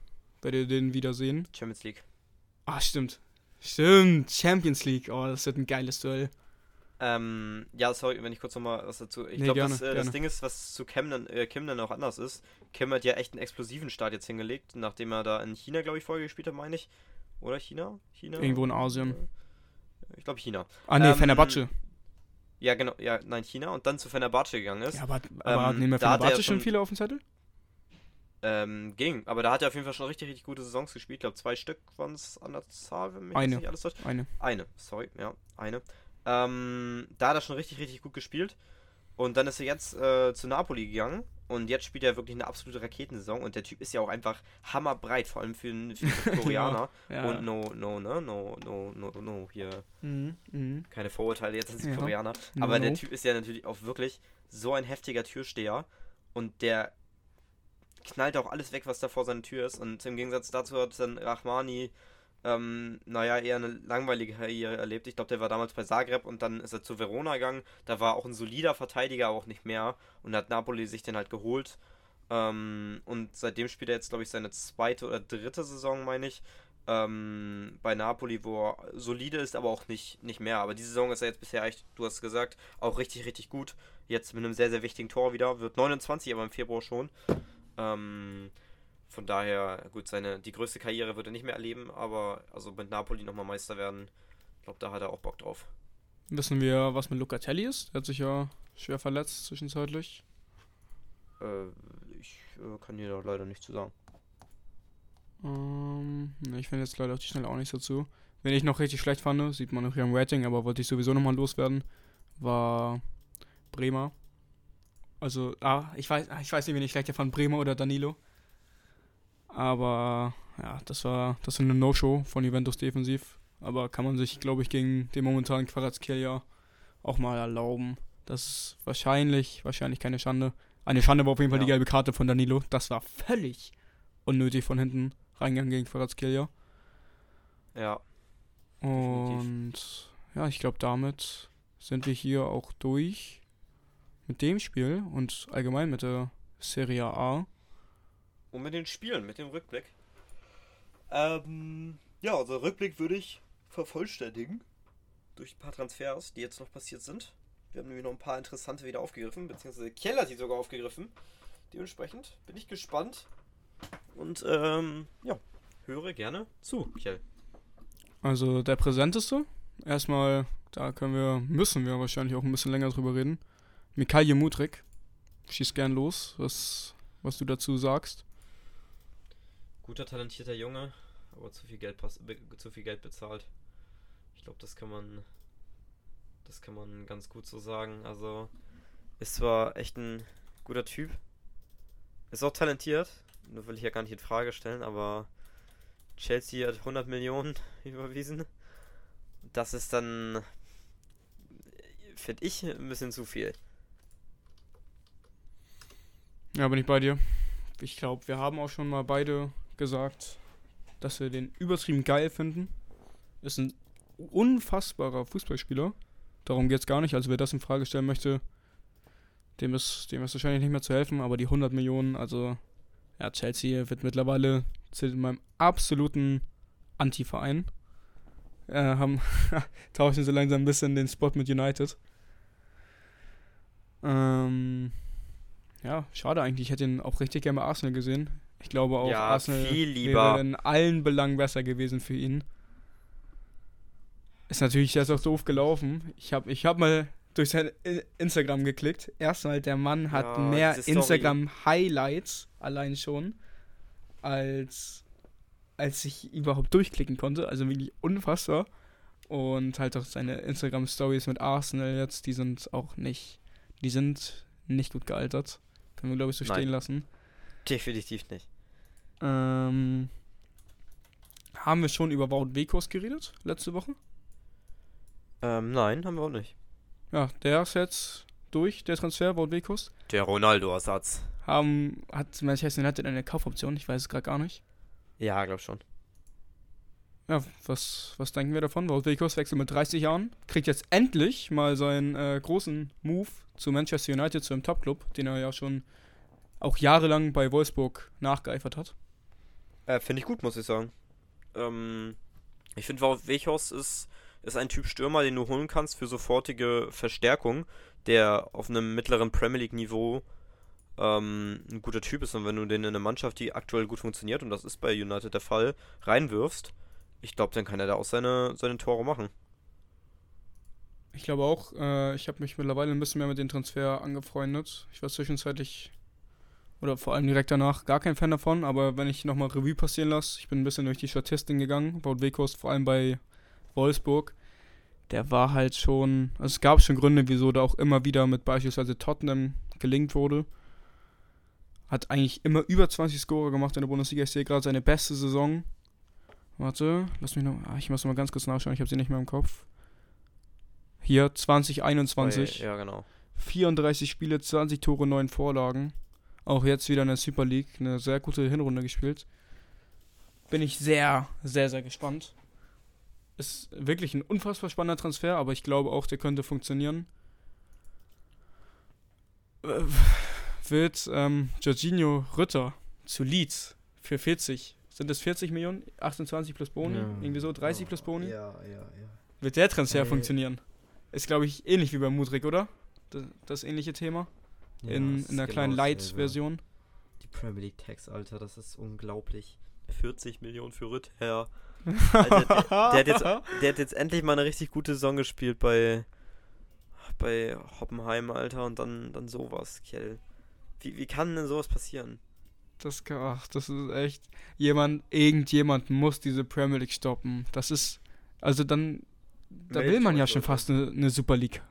werdet ihr den wiedersehen. Champions League. Ah, stimmt. Stimmt, Champions League. Oh, das wird ein geiles Duell. Ähm, ja, sorry, wenn ich kurz nochmal was dazu. Ich Nee, glaube, das, äh, das Ding ist, was zu Kim dann, äh, dann auch anders ist. Kim hat ja echt einen explosiven Start jetzt hingelegt, nachdem er da in China, glaube ich, vorher gespielt hat, meine ich. Oder China? China? Irgendwo in Asien. Ich glaube China. Ah, nee, Ähm, Fenerbahce. Ja, genau, ja, nein, China und dann zu Fenerbahce gegangen ist. Ja, aber, aber ähm, nehmen wir er Fenerbahce schon viele auf dem Zettel? Ähm, ging. Aber da hat er auf jeden Fall schon richtig, richtig gute Saisons gespielt. Ich glaube, zwei Stück waren es an der Zahl, wenn mich Eine. nicht alles täuscht. Eine. Eine, sorry, ja, eine. Ähm, da hat er schon richtig, richtig gut gespielt. Und dann ist er jetzt äh, zu Napoli gegangen. Und jetzt spielt er wirklich eine absolute Raketensaison und der Typ ist ja auch einfach hammerbreit, vor allem für einen, für einen [LAUGHS] Koreaner. ja. Und no, no, ne? No, no, no, no, hier. Mhm, mhm. Keine Vorurteile jetzt an die Ja. Koreaner. No, Aber der no. Typ ist ja natürlich auch wirklich so ein heftiger Türsteher und der knallt auch alles weg, was da vor seiner Tür ist. Und im Gegensatz dazu hat dann Rahmani, ähm, naja, eher eine langweilige Karriere erlebt. Ich glaube, der war damals bei Zagreb und dann ist er zu Verona gegangen. Da war auch ein solider Verteidiger, aber auch nicht mehr. Und hat Napoli sich den halt geholt. Ähm, und seitdem spielt er jetzt, glaube ich, seine zweite oder dritte Saison, meine ich. Ähm, bei Napoli, wo er solide ist, aber auch nicht, nicht mehr. Aber diese Saison ist er jetzt bisher echt, du hast gesagt, auch richtig, richtig gut. Jetzt mit einem sehr, sehr wichtigen Tor wieder. Wird 29, aber im Februar schon. Ähm, von daher, gut, seine, die größte Karriere wird er nicht mehr erleben, aber also mit Napoli nochmal Meister werden, ich glaube, da hat er auch Bock drauf. Wissen wir, was mit Locatelli ist? Der hat sich ja schwer verletzt zwischenzeitlich. Äh, ich äh, kann dir da leider nichts zu sagen. Ähm, ne, ich finde jetzt leider auf die Schnelle auch nichts dazu. Wen ich noch richtig schlecht fand, sieht man auch hier im Rating, aber wollte ich sowieso nochmal loswerden, war Bremer. Also, ah, ich weiß, ah, ich weiß nicht, wen ich schlechter fand, Bremer oder Danilo. Aber ja, das war das war eine No-Show von Juventus defensiv. Aber kann man sich, glaube ich, gegen den momentanen Quarazkelia auch mal erlauben. Das ist wahrscheinlich, wahrscheinlich keine Schande. Eine Schande war auf jeden Fall Ja. die gelbe Karte von Danilo. Das war völlig unnötig von hinten reingegangen gegen Quarazkelia. Ja, Und ja, ich glaube, damit sind wir hier auch durch mit dem Spiel und allgemein mit der Serie A. und mit den Spielen, mit dem Rückblick. Ähm, ja, also Rückblick würde ich vervollständigen durch ein paar Transfers, die jetzt noch passiert sind. Wir haben nämlich noch ein paar interessante wieder aufgegriffen, beziehungsweise Kiel hat die sogar aufgegriffen. Dementsprechend bin ich gespannt und ähm, ja, höre gerne zu, Kiel. Also der präsenteste. Erstmal, da können wir, müssen wir wahrscheinlich auch ein bisschen länger drüber reden. Mikhail Mutrik. Schieß gern los, was, was du dazu sagst. Guter, talentierter Junge, aber zu viel Geld, zu viel Geld bezahlt. Ich glaube, das kann man. Das kann man ganz gut so sagen. Also, ist zwar echt ein guter Typ. Ist auch talentiert. Nur will ich ja gar nicht in Frage stellen, aber Chelsea hat 100 Millionen [LAUGHS] überwiesen. Das ist dann. Finde ich ein bisschen zu viel. Ja, bin ich bei dir. Ich glaube, wir haben auch schon mal beide gesagt, dass wir den übertrieben geil finden. Ist ein unfassbarer Fußballspieler. Darum geht es gar nicht. Also wer das in Frage stellen möchte, dem ist, dem ist wahrscheinlich nicht mehr zu helfen. Aber die 100 Millionen, also ja, Chelsea wird mittlerweile zu meinem absoluten Anti-Verein. Äh, haben [LAUGHS] tauschen so langsam ein bisschen den Spot mit United. Ähm, ja, schade eigentlich. Ich hätte ihn auch richtig gerne bei Arsenal gesehen. Ich glaube auch, Ja, Arsenal viel lieber. wäre in allen Belangen besser gewesen für ihn. Ist natürlich jetzt auch doof gelaufen. Ich habe ich hab mal durch sein Instagram geklickt. Erstmal, der Mann hat Ja, mehr. Instagram-Highlights allein schon, als, als ich überhaupt durchklicken konnte. Also wirklich unfassbar. Und halt auch seine Instagram-Stories mit Arsenal jetzt, die sind auch nicht, die sind nicht gut gealtert. Können wir, glaube ich, so Nein. stehen lassen. Definitiv nicht. Ähm, haben wir schon über Wout Wekos geredet letzte Woche? Ähm, nein, haben wir auch nicht. Ja, der ist jetzt durch, der Transfer, Wout Wekos. Der Ronaldo-Ersatz. Haben, hat Manchester United eine Kaufoption? Ich weiß es gerade gar nicht. Ja, glaub schon. Ja, was, was denken wir davon? Wout Wekos wechselt mit 30 Jahren, kriegt jetzt endlich mal seinen äh, großen Move zu Manchester United, zu einem Top-Club, den er ja schon auch jahrelang bei Wolfsburg nachgeeifert hat. Äh, finde ich gut, muss ich sagen. Ähm, ich finde, Wout Weghorst ist, ist ein Typ Stürmer, den du holen kannst für sofortige Verstärkung, der auf einem mittleren Premier League Niveau ähm, ein guter Typ ist. Und wenn du den in eine Mannschaft, die aktuell gut funktioniert, und das ist bei United der Fall, reinwirfst, ich glaube, dann kann er da auch seine, seine Tore machen. Ich glaube auch, äh, ich habe mich mittlerweile ein bisschen mehr mit dem Transfer angefreundet. Ich war zwischenzeitlich, oder vor allem direkt danach, gar kein Fan davon, aber wenn ich nochmal Revue passieren lasse, ich bin ein bisschen durch die Statistiken gegangen, Wout Weghorst vor allem bei Wolfsburg, der war halt schon, also es gab schon Gründe, wieso da auch immer wieder mit beispielsweise Tottenham gelingt wurde. Hat eigentlich immer über 20 Scorer gemacht in der Bundesliga. Ich sehe gerade seine beste Saison. Warte, lass mich noch. Ah, ich muss noch mal ganz kurz nachschauen, ich habe sie nicht mehr im Kopf. Hier, 2021. Ja, genau. 34 Spiele, 20 Tore, 9 Vorlagen. Auch jetzt wieder in der Super League. Eine sehr gute Hinrunde gespielt. Bin ich sehr, sehr, sehr gespannt. Ist wirklich ein unfassbar spannender Transfer, aber ich glaube auch, der könnte funktionieren. Äh, Wird ähm, Jorginho Rütter zu Leeds für 40. Sind das 40 Millionen? 28 plus Boni? Ja. Irgendwie so? 30 plus Boni? Ja, ja, ja. Wird der Transfer Ey. funktionieren? Ist, glaube ich, ähnlich wie bei Mudrik, oder? Das, das ähnliche Thema. Ja, in, in der kleinen genau. Light-Version. Die Premier League Tax, Alter, das ist unglaublich. 40 Millionen für Rüther. [LAUGHS] Alter, der, der, hat jetzt, der hat jetzt endlich mal eine richtig gute Saison gespielt bei, bei Hoppenheim, Alter, und dann, dann sowas, Kell. Wie, wie kann denn sowas passieren? Das, ach, das ist echt. Jemand, irgendjemand muss diese Premier League stoppen. Das ist. Also dann. Da will man ja schon fast eine, eine Super League.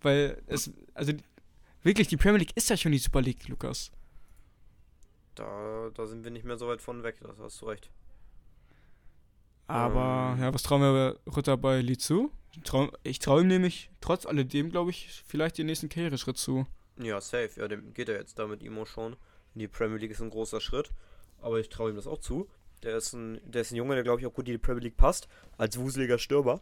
Weil es. Also wirklich, die Premier League ist ja schon die Super League, Lukas. Da, da sind wir nicht mehr so weit von weg, das hast du recht. Aber, Ähm. ja, was trauen wir Ritter bei Lee zu? Ich trau, ich traue ihm nämlich, trotz alledem, glaube ich, vielleicht den nächsten Karriereschritt zu. Ja, safe. Ja, dem geht er jetzt da mit Imo schon. In die Premier League ist ein großer Schritt. Aber ich traue ihm das auch zu. Der ist ein, der ist ein Junge, der glaube ich auch gut in die Premier League passt. Als wuseliger Stürmer.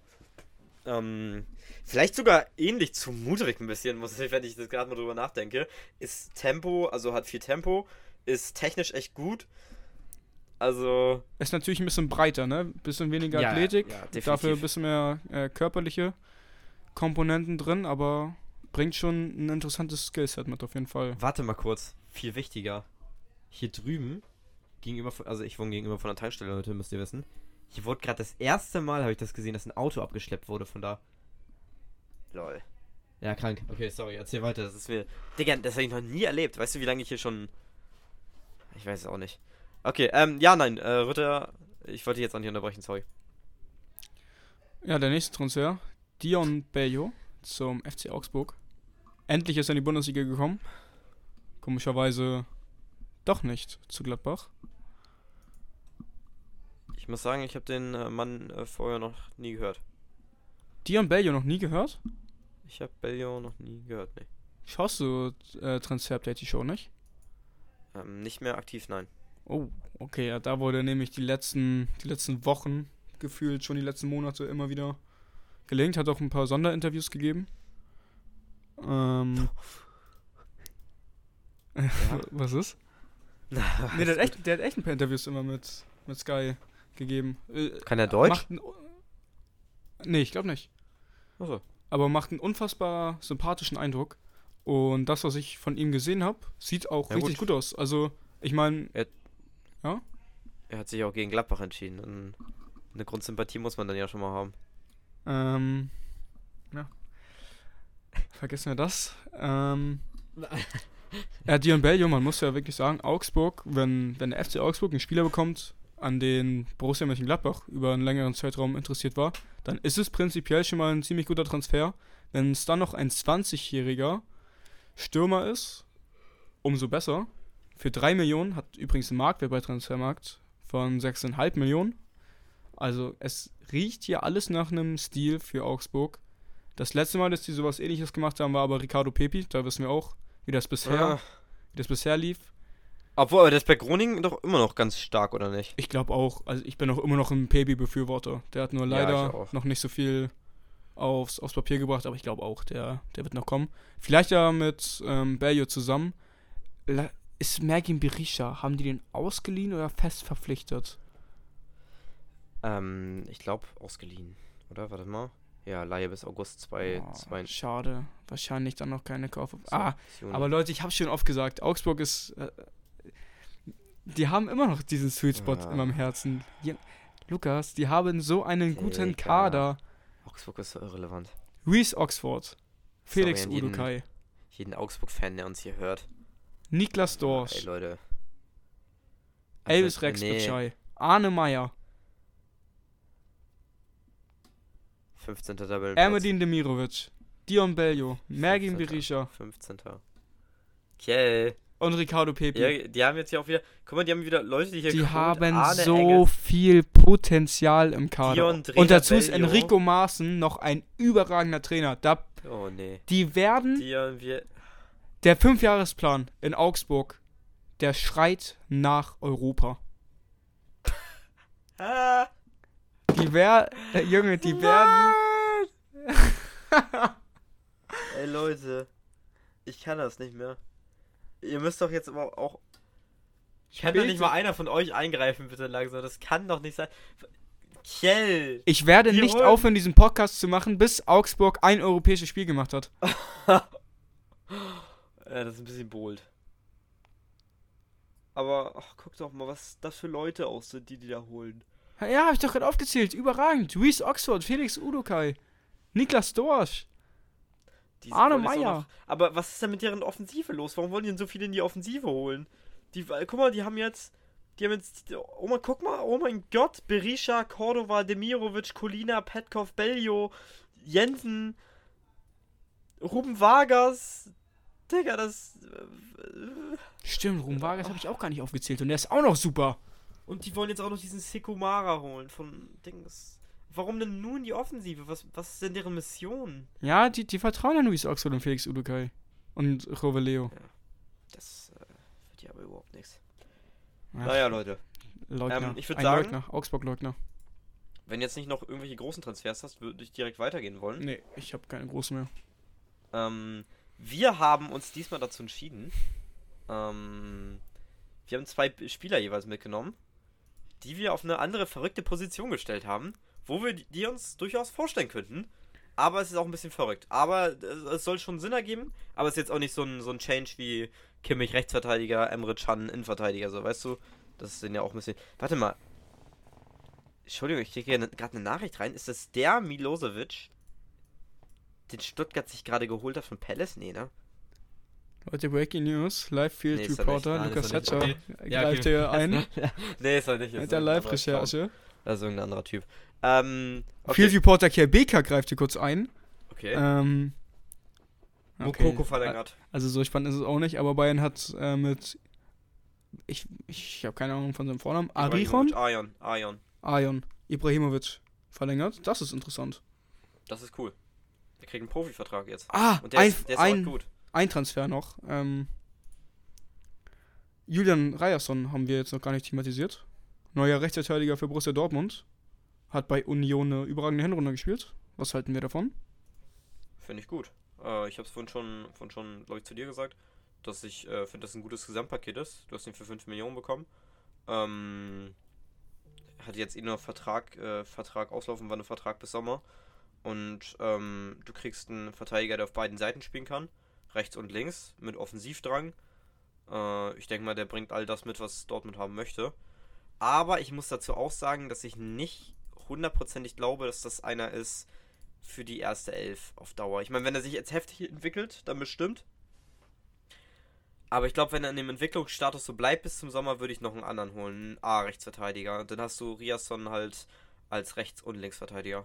Ähm, vielleicht sogar ähnlich zu Mudrik ein bisschen, muss ich, wenn ich das gerade mal drüber nachdenke. Ist Tempo, also hat viel Tempo, ist technisch echt gut. Also. Ist natürlich ein bisschen breiter, ne? Bisschen weniger Ja, Athletik, ja, dafür ein bisschen mehr äh, körperliche Komponenten drin, aber bringt schon ein interessantes Skillset mit auf jeden Fall. Warte mal kurz. Viel wichtiger. Hier drüben, gegenüber von, also ich wohne gegenüber von der Tankstelle, Leute, müsst ihr wissen. Hier wurde gerade das erste Mal, habe ich das gesehen, dass ein Auto abgeschleppt wurde von da. Lol. Ja, krank. Okay, sorry, erzähl weiter. Das ist mir. Digga, das habe ich noch nie erlebt. Weißt du, wie lange ich hier schon. Ich weiß es auch nicht. Okay, ähm, ja, nein, äh, Ritter, ich wollte dich jetzt auch nicht unterbrechen, sorry. Ja, der nächste Transfer, Dion Bello zum FC Augsburg. Endlich ist er in die Bundesliga gekommen. Komischerweise doch nicht zu Gladbach. Ich muss sagen, ich habe den äh, Mann äh, vorher noch nie gehört. Dion Bello noch nie gehört? Ich habe Bellio noch nie gehört, nee. Schaust du äh, Transfer Update die Show nicht? Ähm, nicht mehr aktiv, nein. Oh, okay, ja, da wurde nämlich die letzten, die letzten Wochen gefühlt, schon die letzten Monate immer wieder gelingt, hat auch ein paar Sonderinterviews gegeben. Ähm. [LAUGHS] [LAUGHS] Was ist? Nee, der hat, echt, der hat echt ein paar Interviews immer mit, mit Sky gegeben. Äh, Kann er Deutsch? Macht nee, ich glaube nicht. Achso. Aber macht einen unfassbar sympathischen Eindruck. Und das, was ich von ihm gesehen habe, sieht auch Ja, richtig gut. gut aus. Also, ich meine, Er hat sich auch gegen Gladbach entschieden. Und eine Grundsympathie muss man dann ja schon mal haben. Ähm, ja. Vergessen wir das. Ähm, [LAUGHS] ja, Dion Bellio, man muss ja wirklich sagen, Augsburg, wenn, wenn der FC Augsburg einen Spieler bekommt, an den Borussia Mönchengladbach über einen längeren Zeitraum interessiert war, dann ist es prinzipiell schon mal ein ziemlich guter Transfer. Wenn es dann noch ein 20-jähriger Stürmer ist, umso besser. Für 3 Millionen hat übrigens ein Marktwert bei Transfermarkt von 6,5 Millionen. Also es riecht hier alles nach einem Stil für Augsburg. Das letzte Mal, dass die sowas ähnliches gemacht haben, war aber Ricardo Pepi. Da wissen wir auch, wie das bisher, Ja. wie das bisher lief. Obwohl, aber der ist bei Groningen doch immer noch ganz stark, oder nicht? Ich glaube auch, also ich bin auch immer noch ein Pepi-Befürworter. Der hat nur Ja, leider auch. noch nicht so viel aufs, aufs Papier gebracht, aber ich glaube auch, der, der wird noch kommen. Vielleicht ja mit ähm, Bello zusammen. La ist Mergin Berisha, haben die den ausgeliehen oder fest verpflichtet? Ähm, ich glaube, ausgeliehen. Oder? Warte mal. Ja, Laie bis August 2. Oh, zwei, schade. Wahrscheinlich dann noch keine Kauf. so, Ah, aber Leute, ich habe schon oft gesagt, Augsburg ist. Äh, die haben immer noch diesen Sweet Spot Ja. in meinem Herzen. Ja, Lukas, die haben so einen guten. Kader. Augsburg ist so irrelevant. Reese Oxford, Felix Sorry an jeden- Udukai, Jeden Augsburg-Fan, der uns hier hört. Niklas Ey, Dorsch, Leute. Elvis Also, Rex nee, Bitschei, Arne Meyer, 15. Tabellenplatz. Ermedin Demirovic, Dion Bello, Mergin 15.. Berisha. 15. Kiel. Und Ricardo Pepe. Ja, die haben jetzt hier auch wieder. Guck mal, die haben wieder Leute, die hier die haben Arne so Engels. viel Potenzial im Kader. Dion und dazu ist. Enrico Maaßen noch ein überragender Trainer. Da, Oh nee. die werden, haben wir. der Fünfjahresplan in Augsburg, der schreit nach Europa. [LAUGHS] Ah, Die wär, äh, Junge, die werden, [LAUGHS] Ey Leute, ich kann das nicht mehr. Ihr müsst doch jetzt aber auch. Kann doch nicht mal einer von euch eingreifen, bitte langsam. Das kann doch nicht sein. Kjell! ich werde nicht holen- aufhören, diesen Podcast zu machen, bis Augsburg ein europäisches Spiel gemacht hat. [LAUGHS] Ja, das ist ein bisschen bold. Aber ach, guck doch mal, was das für Leute aus sind, die die da holen. Ja, hab ich doch gerade aufgezählt. Überragend. Reese Oxford, Felix Udokai, Niklas Dorsch. Die Arne Meyer. Aber was ist denn mit deren Offensive los? Warum wollen die denn so viele in die Offensive holen? Die, guck mal, die haben jetzt. Die haben jetzt. Oh mein, guck mal, oh mein Gott. Berisha, Cordova, Demirovic, Kolina, Petkov, Bellio, Jensen, Ruben Vargas. Digga, das. äh, Stimmt, Ruhm Vargas habe ich auch gar nicht aufgezählt. Und der ist auch noch super. Und die wollen jetzt auch noch diesen Sekumara holen von Dings. Warum denn nur in die Offensive? Was, was ist denn deren Mission? Ja, die, die vertrauen an Luis Oxford und Felix Udokai. Und Roveleo. Das äh, wird ja aber überhaupt nichts. Ja, Naja, Leute. Leugner. ähm, ich würd Ein sagen- Leugner. Augsburg-Leugner. Wenn jetzt nicht noch irgendwelche großen Transfers hast, würde ich direkt weitergehen wollen. Nee, ich habe keine großen mehr. Ähm, wir haben uns diesmal dazu entschieden. Ähm, wir haben zwei Spieler jeweils mitgenommen, die wir auf eine andere verrückte Position gestellt haben, wo wir die, uns durchaus vorstellen könnten. Aber es ist auch ein bisschen verrückt. Aber es, soll schon Sinn ergeben. Aber es ist jetzt auch nicht so ein, so ein Change wie Kimmich Rechtsverteidiger, Emre Can Innenverteidiger, so weißt du? Das sind ja auch ein bisschen. Warte mal. Entschuldigung, ich kriege hier gerade eine Nachricht rein. Ist das der Milosevic, den Stuttgart sich gerade geholt hat von Palace? Nee, ne? Leute, Breaking News. Live Field Nee, er. Reporter Lukas er Okay. Ja, greift okay. hier ein [LAUGHS] Nee, ist er nicht. mit der Live-Recherche. Das ist irgendein anderer Typ. Ähm, Field okay. Reporter Kerbeka greift hier kurz ein. okay. Ähm, Mokoko verlängert. Also so spannend ist es auch nicht, aber Bayern hat äh, mit ich, ich habe keine Ahnung von seinem Vornamen. Arichon? Arion. Arion. Arion. Ibrahimovic verlängert. Das ist interessant. Das ist cool. Der kriegt einen Profivertrag jetzt. Ah, Und der ein, ist, der ist ein, gut. ein Transfer noch. Ähm, Julian Ryerson haben wir jetzt noch gar nicht thematisiert. Neuer Rechtsverteidiger für Borussia Dortmund. Hat bei Union eine überragende Hinrunde gespielt. Was halten wir davon? Finde ich gut. Äh, ich habe es vorhin schon, vorhin schon glaube ich, zu dir gesagt, dass ich äh, finde, dass es ein gutes Gesamtpaket ist. Du hast ihn für 5 Millionen bekommen. Ähm, hat jetzt eh nur Vertrag, äh, Vertrag auslaufen, war nur Vertrag bis Sommer. Und ähm, du kriegst einen Verteidiger, der auf beiden Seiten spielen kann. Rechts und links, mit Offensivdrang. Äh, ich denke mal, der bringt all das mit, was Dortmund haben möchte. Aber ich muss dazu auch sagen, dass ich nicht hundertprozentig glaube, dass das einer ist für die erste Elf auf Dauer. Ich meine, wenn er sich jetzt heftig entwickelt, dann bestimmt. Aber ich glaube, wenn er in dem Entwicklungsstatus so bleibt bis zum Sommer, würde ich noch einen anderen holen. Einen A-Rechtsverteidiger. Und dann hast du Riasson halt als Rechts- und Linksverteidiger.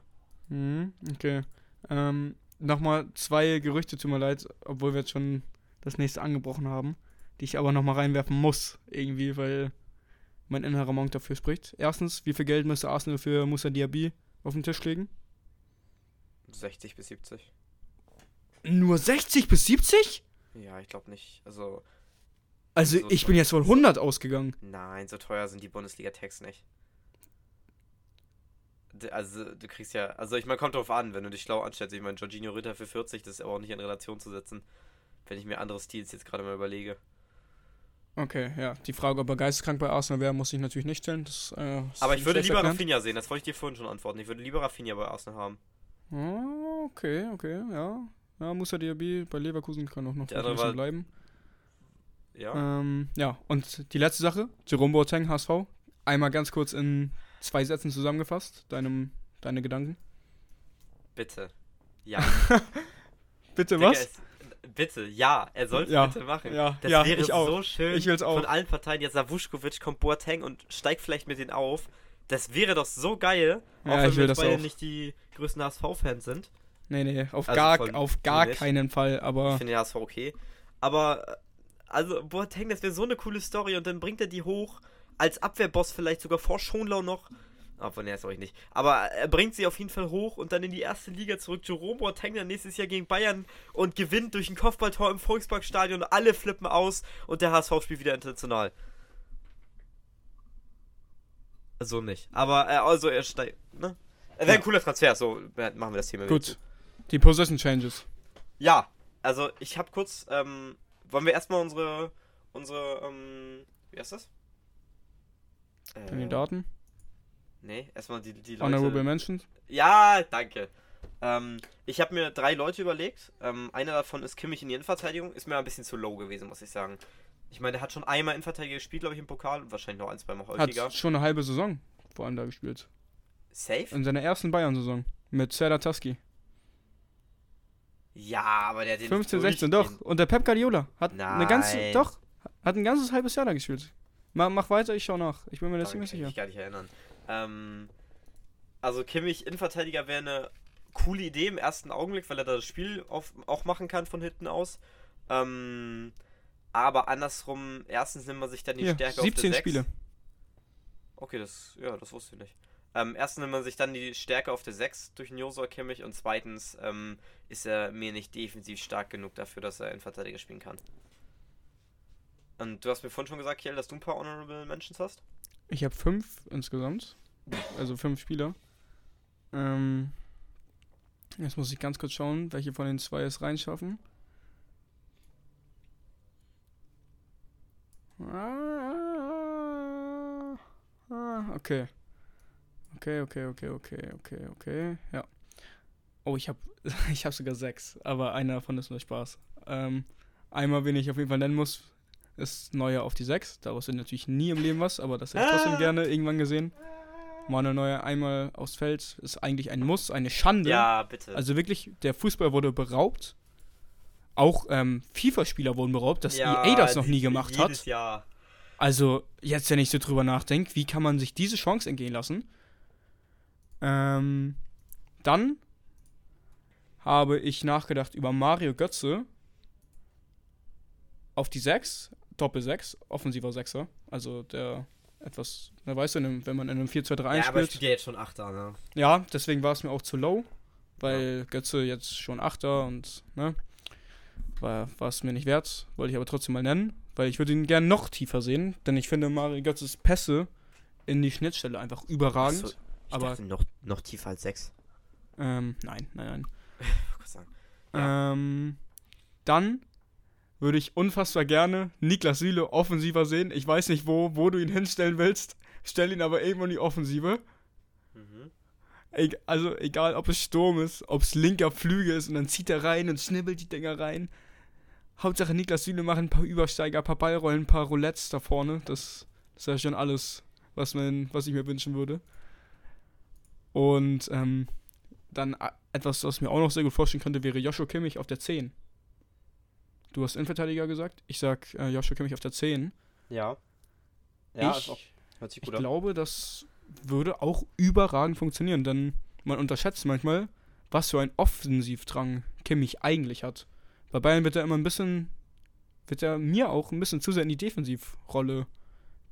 Mhm, okay. Ähm, nochmal zwei Gerüchte, tut mir leid, obwohl wir jetzt schon das nächste angebrochen haben, die ich aber nochmal reinwerfen muss, irgendwie, weil mein innerer Monk dafür spricht. Erstens, wie viel Geld müsste Arsenal für Musa Diaby auf den Tisch legen? 60 bis 70. Nur 60 bis 70? Ja, ich glaube nicht. Also, Also So ich bin jetzt von 100 ausgegangen. nein, so teuer sind die Bundesliga-Tags nicht. Also, du kriegst ja. Also, ich meine, kommt drauf an, wenn du dich schlau anstellst. Ich meine, Jorginho Ritter für 40, das ist aber auch nicht in Relation zu setzen. Wenn ich mir andere Stils jetzt gerade mal überlege. Okay, ja. Die Frage, ob er geisteskrank bei Arsenal wäre, muss ich natürlich nicht stellen. Das, äh, Aber ich würde lieber erklärt. Rafinha sehen, das wollte ich dir vorhin schon antworten. Ich würde lieber Rafinha bei Arsenal haben. Ah, okay, okay, ja. Ja, Musa Diaby bei Leverkusen kann auch noch ein bisschen bleiben. Ja. Ähm, ja, und die letzte Sache, Jerome Boateng, HSV. Einmal ganz kurz in zwei Sätzen zusammengefasst, deinem, deine Gedanken. Bitte. Ja. [LAUGHS] Bitte Digga, was? es- bitte, ja. Er soll es Ja, bitte machen. ja, das ja, wäre ich auch. so schön Ich will's auch. von allen Parteien. Jetzt Savuschkovic kommt Boateng und steigt vielleicht mit denen auf. Das wäre doch so geil. Ja, auch wenn ich will wir beide auch. nicht die größten HSV-Fans sind. Nee, nee, auf Also gar, auf gar nicht. keinen Fall, Ich aber finde den HSV okay. Aber äh, Also Boateng, das wäre so eine coole Story und dann bringt er die hoch als Abwehrboss vielleicht sogar vor Schonlau noch. Obwohl, ne, ist euch nicht. Aber er bringt sie auf jeden Fall hoch und dann in die erste Liga zurück. Jerome Boateng dann nächstes Jahr gegen Bayern und gewinnt durch ein Kopfballtor im Volksparkstadion. Alle flippen aus und der HSV spielt wieder international. So nicht. Aber, äh, also er steigt, ne? Er wäre ein cooler Transfer, so äh, machen wir das Thema Gut. Die Possession Changes. Ja, also ich habe kurz, ähm, wollen wir erstmal unsere, unsere, ähm, wie heißt das? Äh, Kandidaten. Nee, erstmal die, die Leute. Honorable Mentions. Ja, danke. Ähm, ich habe mir drei Leute überlegt. Ähm, einer davon ist Kimmich in die Innenverteidigung. Ist mir ein bisschen zu low gewesen, muss ich sagen. Ich meine, der hat schon einmal Innenverteidiger gespielt, glaube ich, im Pokal. und Wahrscheinlich noch ein, zwei Mal häufiger. Hat schon eine halbe Saison vor allem da gespielt. Safe? In seiner ersten Bayern-Saison. Mit Serdar Taski. Ja, aber der hat den 15, nicht 16, doch. Und der Pep Guardiola hat eine ganze, Nein. doch, hat ein ganzes halbes Jahr da gespielt. Mach, mach weiter, ich schau nach. Ich bin mir da ziemlich kann ich sicher. mich gar nicht erinnern. Ähm, also Kimmich, Innenverteidiger, wäre eine coole Idee im ersten Augenblick, weil er da das Spiel auf, auch machen kann von hinten aus. Ähm, aber andersrum, erstens nimmt man sich dann die Hier, Stärke 17 auf der 6. Spiele. Okay, das, ja, das wusste ich nicht. Ähm, erstens nimmt man sich dann die Stärke auf der 6 durch den Josua Kimmich und zweitens ähm, ist er mir nicht defensiv stark genug dafür, dass er Innenverteidiger spielen kann. Und du hast mir vorhin schon gesagt, Kiel, dass du ein paar Honorable Mentions hast? Ich habe fünf insgesamt. Also fünf Spieler. Ähm, jetzt muss ich ganz kurz schauen, welche von den zwei es reinschaffen. Ah, okay. Okay, okay, okay, okay, okay, okay. Ja. Oh, ich habe [LAUGHS] ich hab sogar sechs, aber einer davon ist nur Spaß. Ähm, einmal, wen ich auf jeden Fall nennen muss, ist Neuer auf die 6. Daraus wird natürlich nie im Leben was, aber das hätte ich trotzdem Ah. gerne irgendwann gesehen. Manuel Neuer einmal aufs Feld ist eigentlich ein Muss, eine Schande. Ja, bitte. Also wirklich, der Fußball wurde beraubt. Auch ähm, FIFA-Spieler wurden beraubt, dass EA das noch nie gemacht jedes hat. Jahr. Also, jetzt, wenn ich so drüber nachdenke, wie kann man sich diese Chance entgehen lassen? Ähm, dann habe ich nachgedacht über Mario Götze auf die 6, Doppel 6, offensiver Sechser. Also der etwas, na weißt du, wenn man in einem 4-2-3-1 Ja, aber ich spielt. spielt ja jetzt schon Achter, ne? Ja, deswegen war es mir auch zu low, weil Götze jetzt schon Achter und, ne, war war es mir nicht wert, wollte ich aber trotzdem mal nennen, weil ich würde ihn gern noch tiefer sehen, denn ich finde Mario Götzes Pässe in die Schnittstelle einfach überragend. Ich aber- dachte noch, noch tiefer als 6. Ähm, nein, nein, nein. [LAUGHS] Ähm, dann würde ich unfassbar gerne Niklas Süle offensiver sehen. Ich weiß nicht, wo, wo du ihn hinstellen willst. Stell ihn aber irgendwo in die Offensive. Mhm. Eg also egal, ob es Sturm ist, ob es linker Flügel ist und dann zieht er rein und schnibbelt die Dinger rein. Hauptsache Niklas Süle macht ein paar Übersteiger, ein paar Ballrollen, ein paar Roulettes da vorne. Das, das ist ja schon alles, was, man, was ich mir wünschen würde. Und ähm, dann a- etwas, was mir auch noch sehr gut vorstellen könnte, wäre Joshua Kimmich auf der 10. Du hast Innenverteidiger gesagt. Ich sag äh, Joshua Kimmich auf der 10. Ja. Ja, ich auch, hört sich ich gut an. glaube, das würde auch überragend funktionieren, denn man unterschätzt manchmal, was für ein Offensivdrang Kimmich eigentlich hat. Bei Bayern wird er immer ein bisschen, wird er mir auch ein bisschen zu sehr in die Defensivrolle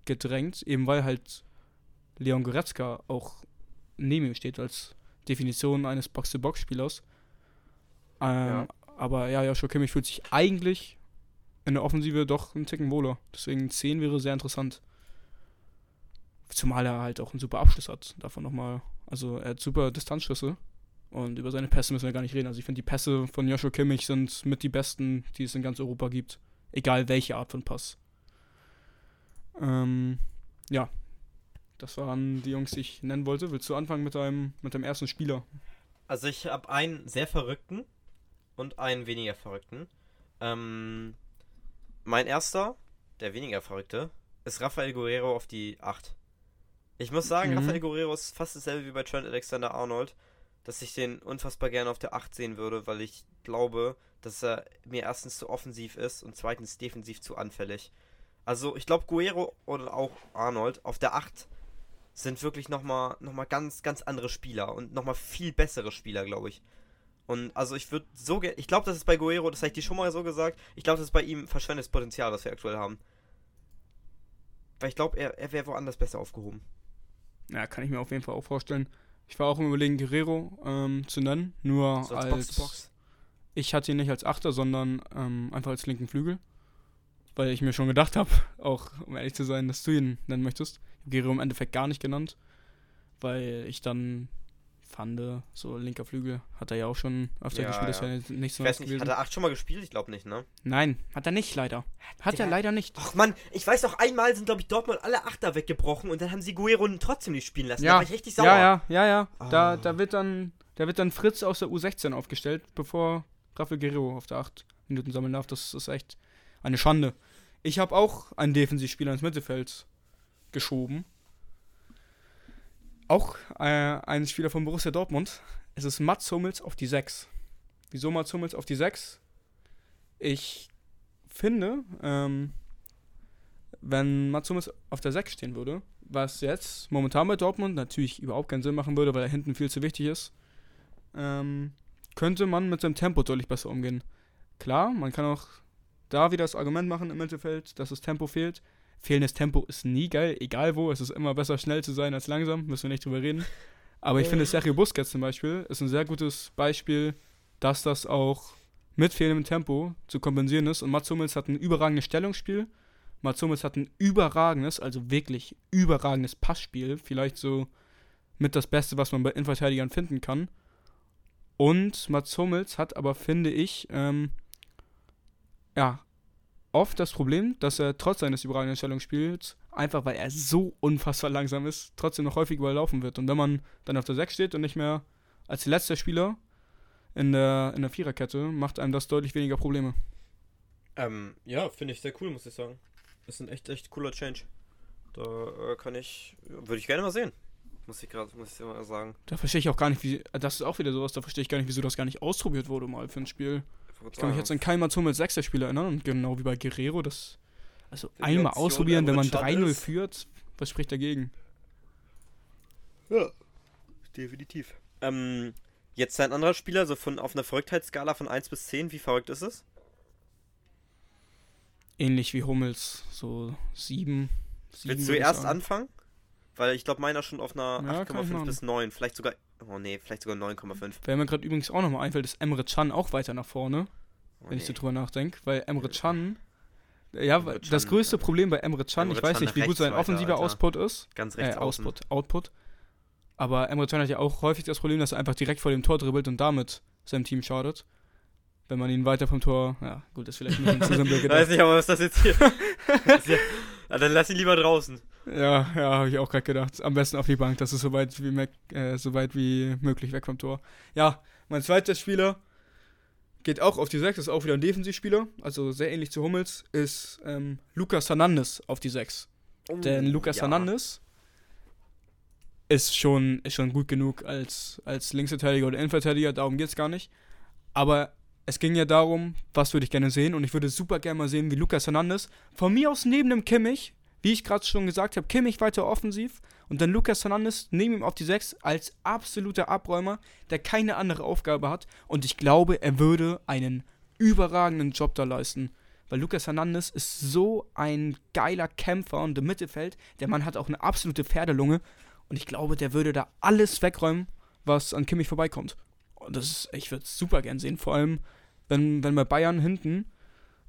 gedrängt, eben weil halt Leon Goretzka auch neben ihm steht als Definition eines Box-to-Box-Spielers. Ähm, Ja. Aber ja, Joshua Kimmich fühlt sich eigentlich in der Offensive doch einen Ticken wohler. Deswegen 10 wäre sehr interessant. Zumal er halt auch einen super Abschluss hat. Davon nochmal. Also er hat super Distanzschüsse. Und über seine Pässe müssen wir gar nicht reden. Also ich finde, die Pässe von Joshua Kimmich sind mit die besten, die es in ganz Europa gibt. Egal welche Art von Pass. Ähm, ja. Das waren die Jungs, die ich nennen wollte. Willst du anfangen mit deinem, mit deinem ersten Spieler? Also ich habe einen sehr verrückten und einen weniger verrückten. Ähm, mein erster, der weniger verrückte, ist Rafael Guerrero auf die 8. Ich muss sagen, Mhm. Rafael Guerrero ist fast dasselbe wie bei Trent Alexander-Arnold, dass ich den unfassbar gerne auf der 8 sehen würde, weil ich glaube, dass er mir erstens zu offensiv ist und zweitens defensiv zu anfällig. Also ich glaube, Guerrero oder auch Arnold auf der 8 sind wirklich nochmal noch mal ganz, ganz andere Spieler und nochmal viel bessere Spieler, glaube ich. Und also ich würde so ge- ich glaube, das ist bei Guerrero, das habe ich dir schon mal so gesagt, ich glaube, das ist bei ihm verschwendetes Potenzial, was wir aktuell haben. Weil ich glaube, er, er wäre woanders besser aufgehoben. Ja, kann ich mir auf jeden Fall auch vorstellen. Ich war auch im Überlegen, Guerrero ähm, zu nennen, nur So als, als Box-to-Box. ich hatte ihn nicht als Achter, sondern ähm, einfach als linken Flügel. Weil ich mir schon gedacht habe, [LAUGHS] auch um ehrlich zu sein, dass du ihn nennen möchtest. Ich habe Guerrero im Endeffekt gar nicht genannt, weil ich dann fand, so linker Flügel hat er ja auch schon öfter Ja, gespielt, ist ja. ja nicht- nichts Ich weiß nicht, gewesen. hat er 8 schon mal gespielt? Ich glaube nicht, ne? Nein, hat er nicht leider. Hat er Der- leider nicht. Ach Mann, ich weiß doch, einmal sind, glaube ich, Dortmund alle Achter weggebrochen und dann haben sie Guerrero trotzdem nicht spielen lassen. Da Ja, war ich richtig sauer. ja, ja, ja, ja. Da, Ah. da wird dann, da wird dann Fritz aus der U16 aufgestellt, bevor Rafael Guerrero auf der 8 Minuten sammeln darf. Das ist echt eine Schande. Ich habe auch einen Defensivspieler ins Mittelfeld geschoben. Auch äh, einen Spieler von Borussia Dortmund. Es ist Mats Hummels auf die 6. Wieso Mats Hummels auf die 6? Ich finde, ähm, wenn Mats Hummels auf der 6 stehen würde, was jetzt momentan bei Dortmund natürlich überhaupt keinen Sinn machen würde, weil er hinten viel zu wichtig ist, ähm, könnte man mit seinem Tempo deutlich besser umgehen. Klar, man kann auch da wieder das Argument machen im Mittelfeld, dass das Tempo fehlt. Fehlendes Tempo ist nie geil, egal wo. Es ist immer besser, schnell zu sein als langsam, müssen wir nicht drüber reden. Aber ich finde, Sergio Busquets zum Beispiel ist ein sehr gutes Beispiel, dass das auch mit fehlendem Tempo zu kompensieren ist. Und Mats Hummels hat ein überragendes Stellungsspiel. Mats Hummels hat ein überragendes, also wirklich überragendes Passspiel. Vielleicht so mit das Beste, was man bei Innenverteidigern finden kann. Und Mats Hummels hat aber, finde ich, ähm, ja, oft das Problem, dass er trotz seines überragenden Stellungsspiels, einfach weil er so unfassbar langsam ist, trotzdem noch häufig überlaufen wird. Und wenn man dann auf der 6 steht und nicht mehr als letzter Spieler in der, in der Viererkette, macht einem das deutlich weniger Probleme. Ähm, ja, finde ich sehr cool, muss ich sagen. Ist ein echt, echt cooler Change. Da äh, kann ich, würde ich gerne mal sehen. Muss ich gerade, muss ich mal sagen. Da verstehe ich auch gar nicht, wie. Das ist auch wieder sowas, da verstehe ich gar nicht, wieso das gar nicht ausprobiert wurde mal für ein Spiel. Ich kann mich jetzt an kein Mats Hummels sechster Spiel erinnern und genau wie bei Guerrero, das. Also Die einmal Option ausprobieren, wenn man Emre Can 3-0 ist- führt, was spricht dagegen? Ja, definitiv. Ähm, jetzt ein anderer Spieler, so von auf einer Verrücktheitsskala von 1 bis 10, wie verrückt ist es? Ähnlich wie Hummels, so 7. Willst du erst anfangen? Weil ich glaube, meiner schon auf einer Ja, kann ich 8,5 machen. bis 9, vielleicht sogar, oh nee, vielleicht sogar 9,5. Wer mir gerade übrigens auch nochmal einfällt, ist Emre Can auch weiter nach vorne, Oh, wenn ich so nee. drüber nachdenke, weil Emre Can. Ja, Emre das Can, größte ja. Problem bei Emre Can, Emre ich weiß Can nicht, wie gut sein offensiver. Output ist. Ganz Äh, rechts außen. Output, Output. Aber Emre Can hat ja auch häufig das Problem, dass er einfach direkt vor dem Tor dribbelt und damit seinem Team schadet. Wenn man ihn weiter vom Tor. Ja, gut, ist vielleicht ein bisschen zu simpel [LAUGHS] Weiß gedacht. nicht, aber was das jetzt hier? Das [LAUGHS] ja, dann lass ihn lieber draußen. Ja, ja, habe ich auch gerade gedacht. Am besten auf die Bank, das ist so weit wie, äh, so weit wie möglich weg vom Tor. Ja, mein zweiter Spieler geht auch auf die 6, ist auch wieder ein Defensivspieler, also sehr ähnlich zu Hummels, ist ähm, Lucas Hernandez auf die 6. Denn Lucas ja. Hernandez ist schon, ist schon gut genug als, als Linksverteidiger oder Innenverteidiger, darum geht es gar nicht. Aber es ging ja darum, was würde ich gerne sehen und ich würde super gerne mal sehen, wie Lucas Hernandez von mir aus neben dem Kimmich, wie ich gerade schon gesagt habe, Kimmich weiter offensiv und dann Lucas Hernandez neben ihm auf die 6 als absoluter Abräumer, der keine andere Aufgabe hat und ich glaube, er würde einen überragenden Job da leisten. Weil Lucas Hernandez ist so ein geiler Kämpfer und im Mittelfeld, der Mann hat auch eine absolute Pferdelunge und ich glaube, der würde da alles wegräumen, was an Kimmich vorbeikommt. Das ist, ich würde es super gern sehen, vor allem, wenn, wenn bei Bayern hinten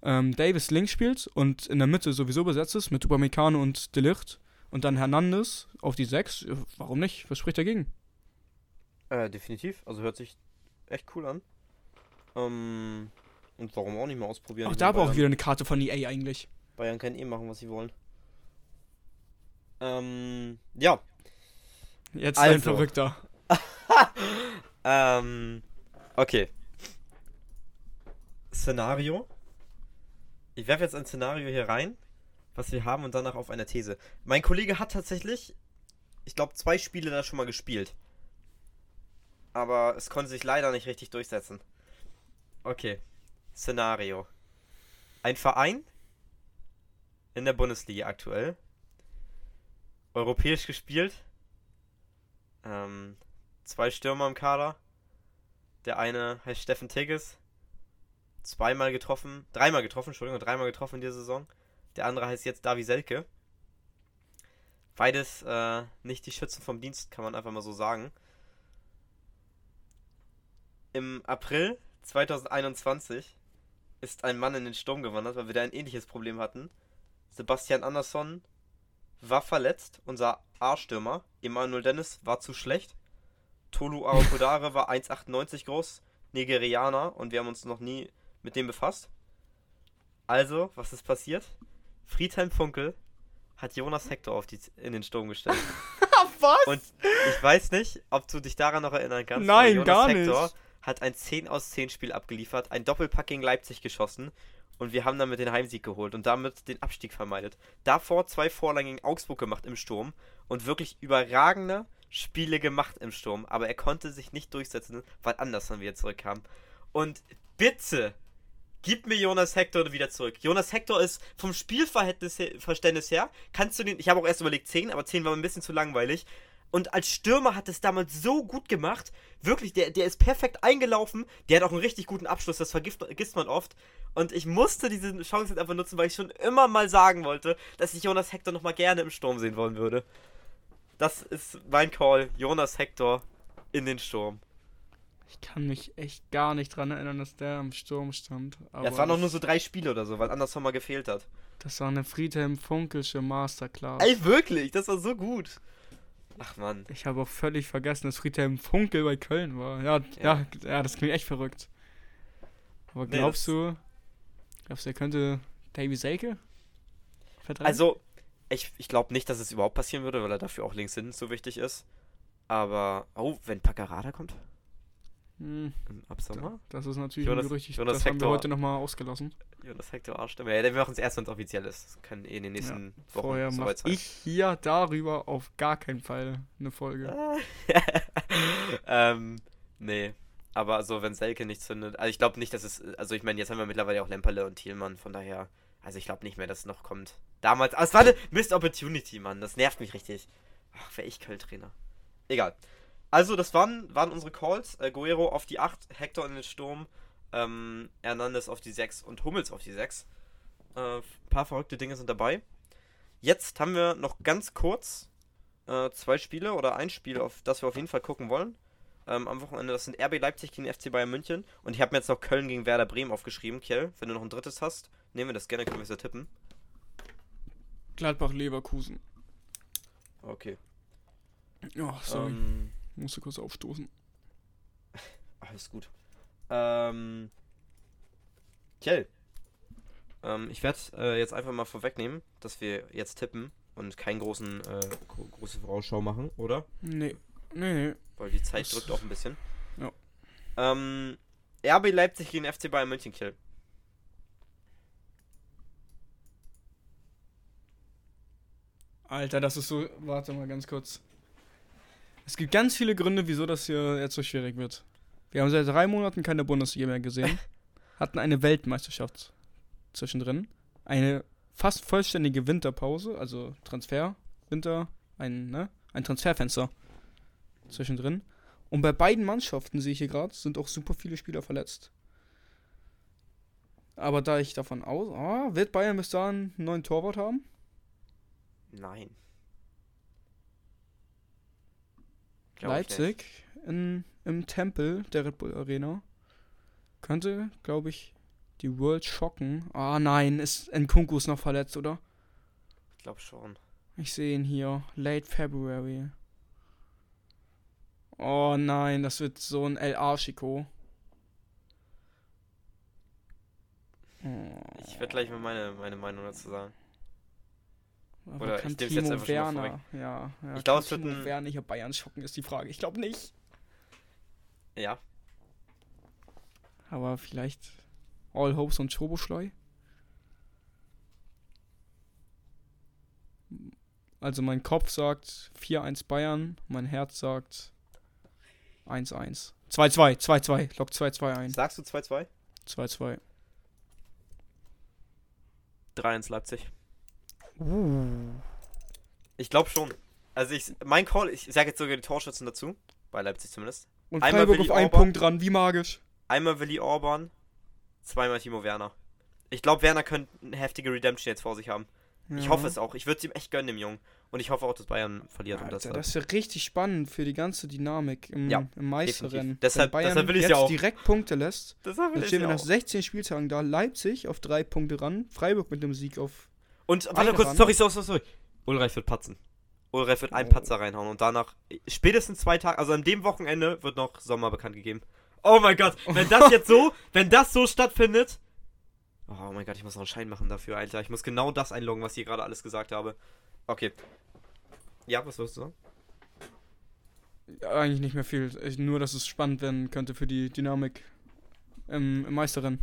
ähm, Davis links spielt und in der Mitte sowieso besetzt ist mit Upamecano und Delicht und dann Hernandez auf die 6, äh, warum nicht? Was spricht dagegen? Äh, definitiv. Also hört sich echt cool an. Ähm, und warum auch nicht mal ausprobieren? Auch da brauche ich wieder eine Karte von EA eigentlich. Bayern können eh machen, was sie wollen. Ähm, ja. Jetzt ein Also. Verrückter. [LAUGHS] Ähm, okay. Szenario. Ich werfe jetzt ein Szenario hier rein, was wir haben und danach auf eine These. Mein Kollege hat tatsächlich, ich glaube, zwei Spiele da schon mal gespielt. Aber es konnte sich leider nicht richtig durchsetzen. Okay. Szenario. Ein Verein in der Bundesliga aktuell. Europäisch gespielt. Ähm, zwei Stürmer im Kader. Der eine heißt Steffen Tigges. Zweimal getroffen, dreimal getroffen, Entschuldigung, dreimal getroffen in dieser Saison. Der andere heißt jetzt Davi Selke. Beides äh, nicht die Schützen vom Dienst, kann man einfach mal so sagen. Im April 2021 ist ein Mann in den Sturm gewandert, weil wir da ein ähnliches Problem hatten. Sebastian Andersson war verletzt, unser A-Stürmer. Emanuel Dennis war zu schlecht. Tolu Arokodare war 1,98 groß, Nigerianer und wir haben uns noch nie mit dem befasst. Also, was ist passiert? Friedhelm Funkel hat Jonas Hector auf die, in den Sturm gestellt. [LAUGHS] Was? Und ich weiß nicht, ob du dich daran noch erinnern kannst. Nein, Jonas gar Hector nicht. hat ein 10 aus 10 Spiel abgeliefert, ein Doppelpack gegen Leipzig geschossen und wir haben damit den Heimsieg geholt und damit den Abstieg vermeidet. Davor zwei Vorlagen gegen Augsburg gemacht im Sturm und wirklich überragende Spiele gemacht im Sturm, aber er konnte sich nicht durchsetzen, weil Anderson wieder zurückkam. Und bitte, gib mir Jonas Hector wieder zurück. Jonas Hector ist vom Spielverhältnis her, Verständnis her, kannst du den, ich habe auch erst überlegt 10, aber 10 war mir ein bisschen zu langweilig. Und als Stürmer hat es damals so gut gemacht. Wirklich, der, der ist perfekt eingelaufen. Der hat auch einen richtig guten Abschluss, das vergisst, vergisst man oft. Und ich musste diese Chance jetzt einfach nutzen, weil ich schon immer mal sagen wollte, dass ich Jonas Hector nochmal gerne im Sturm sehen wollen würde. Das ist mein Call. Jonas Hector in den Sturm. Ich kann mich echt gar nicht dran erinnern, dass der im Sturm stand. Aber Ja, es waren noch das- nur so drei Spiele oder so, weil Anderson mal gefehlt hat. Das war eine Friedhelm Funkelsche Masterclass. Ey, wirklich, das war so gut. Ach man. Ich habe auch völlig vergessen, dass Friedhelm Funkel bei Köln war. Ja, ja, ja, das klingt echt verrückt. Aber Nee, glaubst das- du, glaubst du, er könnte Davy Selke vertreiben? Also, ich, ich glaube nicht, dass es überhaupt passieren würde, weil er dafür auch links hinten so wichtig ist. Aber, oh, wenn Paccarada kommt Hm, im Absommer? das ist natürlich Jonas-. Ich- Jonas das haben wir Hector- heute nochmal ausgelassen. Jonas Hector Arschstimme. Ja, wir machen es erst, wenn es offiziell ist. Das kann eh in den nächsten Wochen Vorher soweit mache ich hier darüber auf gar keinen Fall eine Folge. [LAUGHS] ähm, nee. Aber so, wenn Selke nichts findet. Also ich glaube nicht, dass es. Also ich meine, jetzt haben wir mittlerweile auch Lemperle und Thielmann, von daher. Also ich glaube nicht mehr, dass es noch kommt. Damals. Aber es war eine Missed Opportunity, Mann. Das nervt mich richtig. Ach, wäre ich Köln-Trainer. Egal. Also, das waren, waren unsere Calls. Äh, Guerrero auf die 8, Hector in den Sturm, ähm, Hernandez auf die 6 und Hummels auf die 6. Äh, paar verrückte Dinge sind dabei. Jetzt haben wir noch ganz kurz äh, zwei Spiele oder ein Spiel, auf das wir auf jeden Fall gucken wollen. Ähm, am Wochenende, das sind RB Leipzig gegen FC Bayern München. Und ich habe mir jetzt noch Köln gegen Werder Bremen aufgeschrieben. Kiel, wenn du noch ein drittes hast, nehmen wir das gerne, können wir es ja tippen. Gladbach Leverkusen. Okay. Oh, sorry. Ähm, Musste kurz aufstoßen. [LAUGHS] alles gut. Ähm, Kiel. Ähm, ich werde äh, jetzt einfach mal vorwegnehmen, dass wir jetzt tippen und keinen großen, äh, gro- große Vorausschau machen, oder? Nee. Nee, nee. Weil die Zeit drückt auch ein bisschen. Ja. Ähm, RB Leipzig gegen FC Bayern München, Kiel. Alter, das ist so. Warte mal ganz kurz. Es gibt ganz viele Gründe, wieso das hier jetzt so schwierig wird. Wir haben seit drei Monaten keine Bundesliga mehr gesehen. [LAUGHS] hatten eine Weltmeisterschaft zwischendrin. Eine fast vollständige Winterpause, also Transfer, Winter, ein, ne? Ein Transferfenster zwischendrin. Und bei beiden Mannschaften, sehe ich hier gerade, sind auch super viele Spieler verletzt. Aber da ich davon aus. Ah, wird Bayern bis dahin einen neuen Torwart haben? Nein. Glaub. Leipzig in, im Tempel der Red Bull Arena könnte, glaube ich, die World schocken. Ah nein, ist Nkunku ist noch verletzt, oder? Ich glaube schon. Ich sehe ihn hier. Late February. Oh nein, das wird so ein El Archico. Oh. Ich werde gleich mal meine, meine Meinung dazu sagen. Aber oder kann ich Timo jetzt einfach Werner, ja, ja, Ich glaub, kann es wird Timo ein- Werner hier Bayern schocken, ist die Frage. Ich glaube nicht. Ja. Aber vielleicht All Hopes und Turboschleu. Also mein Kopf sagt 4-1 Bayern, mein Herz sagt 1-1. 2-2, 2-2, lock 2-2 ein. Sagst du 2-2? 2-2. 3-1 Leipzig. Uh. Ich glaube schon. Also ich, mein Call, ich sage jetzt sogar die Torschützen dazu. Bei Leipzig zumindest. Und Einmal Freiburg Willi auf einen Orban. Punkt dran, wie magisch. Einmal Willi Orban, zweimal Timo Werner. Ich glaube, Werner könnte eine heftige Redemption jetzt vor sich haben. Ich Ja. hoffe es auch. Ich würde es ihm echt gönnen, dem Jungen. Und ich hoffe auch, dass Bayern verliert. Alter, das, das ist ja richtig spannend für die ganze Dynamik im, Ja, im Meisterrennen. Deshalb- Wenn Bayern deshalb will ich's jetzt ja auch. direkt Punkte lässt, Deshalb will dann stehen wir nach auch. 16 Spieltagen da. Leipzig auf drei Punkte ran, Freiburg mit dem Sieg auf. Und warte kurz, sorry, sorry, sorry, sorry. Ulreich wird patzen. Ulreich wird einen Oh. Patzer reinhauen und danach, spätestens zwei Tage, also an dem Wochenende wird noch Sommer bekannt gegeben. Oh mein Gott, wenn das jetzt so, [LAUGHS] wenn das so stattfindet. Oh mein Gott, ich muss noch einen Schein machen dafür, Alter. Ich muss genau das einloggen, was ich hier gerade alles gesagt habe. Okay. Ja, was wirst du sagen? Ja, eigentlich nicht mehr viel. Ich, nur, dass es spannend werden könnte für die Dynamik im, im Meisterrennen.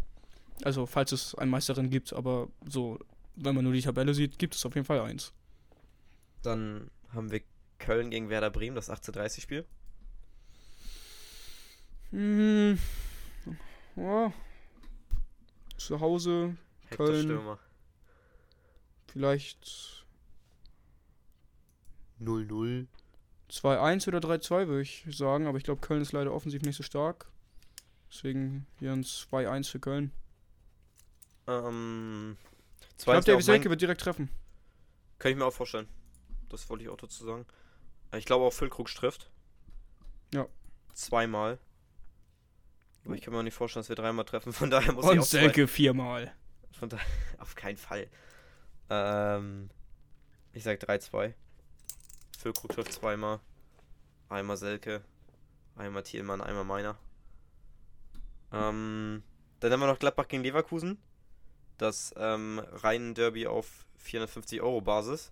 Also, falls es ein Meisterrennen gibt, aber so, wenn man nur die Tabelle sieht, gibt es auf jeden Fall eins. Dann haben wir Köln gegen Werder Bremen, das 18:30-Spiel. Hm. Ja. Zu Hause Köln. Stürmer. vielleicht 0-0. 2-1 oder 3-2, würde ich sagen. Aber ich glaube, Köln ist leider offensiv nicht so stark. Deswegen hier ein 2-1 für Köln. Ähm. Ich glaube, auch Selke wird direkt treffen. Könnte ich mir auch vorstellen. Das wollte ich auch dazu sagen. Äh, Ich glaube auch Füllkrug trifft. Ja. Zweimal. Aber ich kann mir auch nicht vorstellen, dass wir dreimal treffen. Von daher muss ich Und auch zwei- Selke viermal. Von daher [LAUGHS] auf keinen Fall. Ähm, ich sag 3-2. Füllkrug trifft zweimal. Einmal Selke. Einmal Thielmann, einmal meiner. Ähm, dann haben wir noch Gladbach gegen Leverkusen. Das ähm, reinen Derby auf 450 Euro Basis.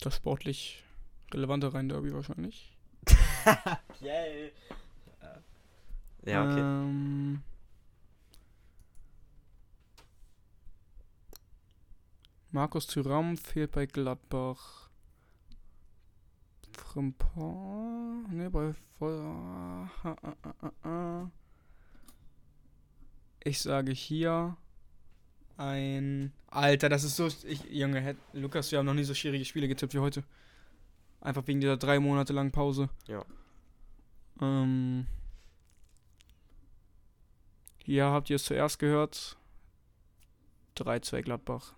Das sportlich relevante Rhein-Derby wahrscheinlich. [LAUGHS] Yay. Ja, okay. Ähm, Markus Thüram fehlt bei Gladbach. Frimpong. Ne, bei Voll. ah, ah, ah. Ich sage hier ein. Alter, das ist so. Ich, Junge, Lukas, wir haben noch nie so schwierige Spiele getippt wie heute. Einfach wegen dieser drei Monate langen Pause. Ja. Ähm. Hier habt ihr es zuerst gehört. 3-2 Gladbach.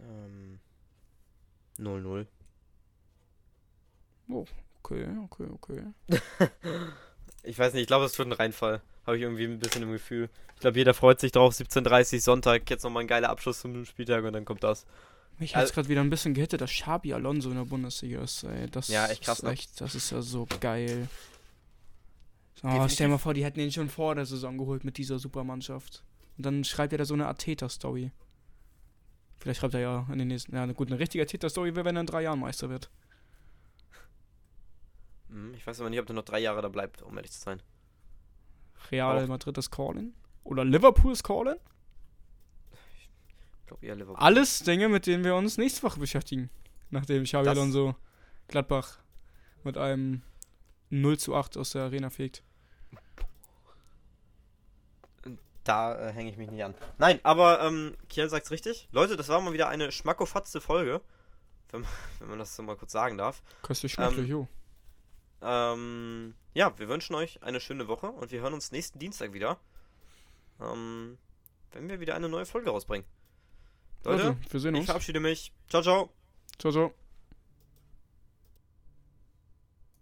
Ähm, 0-0. Okay, okay, okay. [LAUGHS] Ich weiß nicht, ich glaube, es wird ein Reinfall. Habe ich irgendwie ein bisschen im Gefühl. Ich glaube, jeder freut sich drauf. 17.30 Sonntag, jetzt nochmal ein geiler Abschluss zum Spieltag und dann kommt das. Mich hat's Also- gerade wieder ein bisschen gehittet, dass Xabi Alonso in der Bundesliga ist, ey. Das Ja, echt krass, ist ne? echt, das ist ja so geil. Oh, stell mal vor, die hätten ihn schon vor der Saison geholt mit dieser Supermannschaft. Und dann schreibt er da so eine Arteta-Story. Vielleicht schreibt er ja in den nächsten. Ja, gut, eine richtige Arteta-Story wäre, wenn er in drei Jahren Meister wird. Hm, ich weiß aber nicht, ob der noch drei Jahre da bleibt, um ehrlich zu sein. Real. Madrid ist Call-In. Oder Liverpool ist Call-In. Ich glaube eher Liverpool. Alles Dinge, mit denen wir uns nächste Woche beschäftigen. Nachdem Xabi Das- Alonso Gladbach mit einem 0 zu 8 aus der Arena fegt. Da äh, hänge ich mich nicht an. Nein, aber ähm, Kiel sagt's richtig. Leute, das war mal wieder eine schmackofatzte Folge. Wenn, man- [LAUGHS] wenn man das so mal kurz sagen darf. Köstlich schmecklich, jo. Ähm, ja, wir wünschen euch eine schöne Woche und wir hören uns nächsten Dienstag wieder. Ähm, wenn wir wieder eine neue Folge rausbringen. Leute, Leute, wir sehen ich uns. verabschiede mich. Ciao, ciao. Ciao, ciao.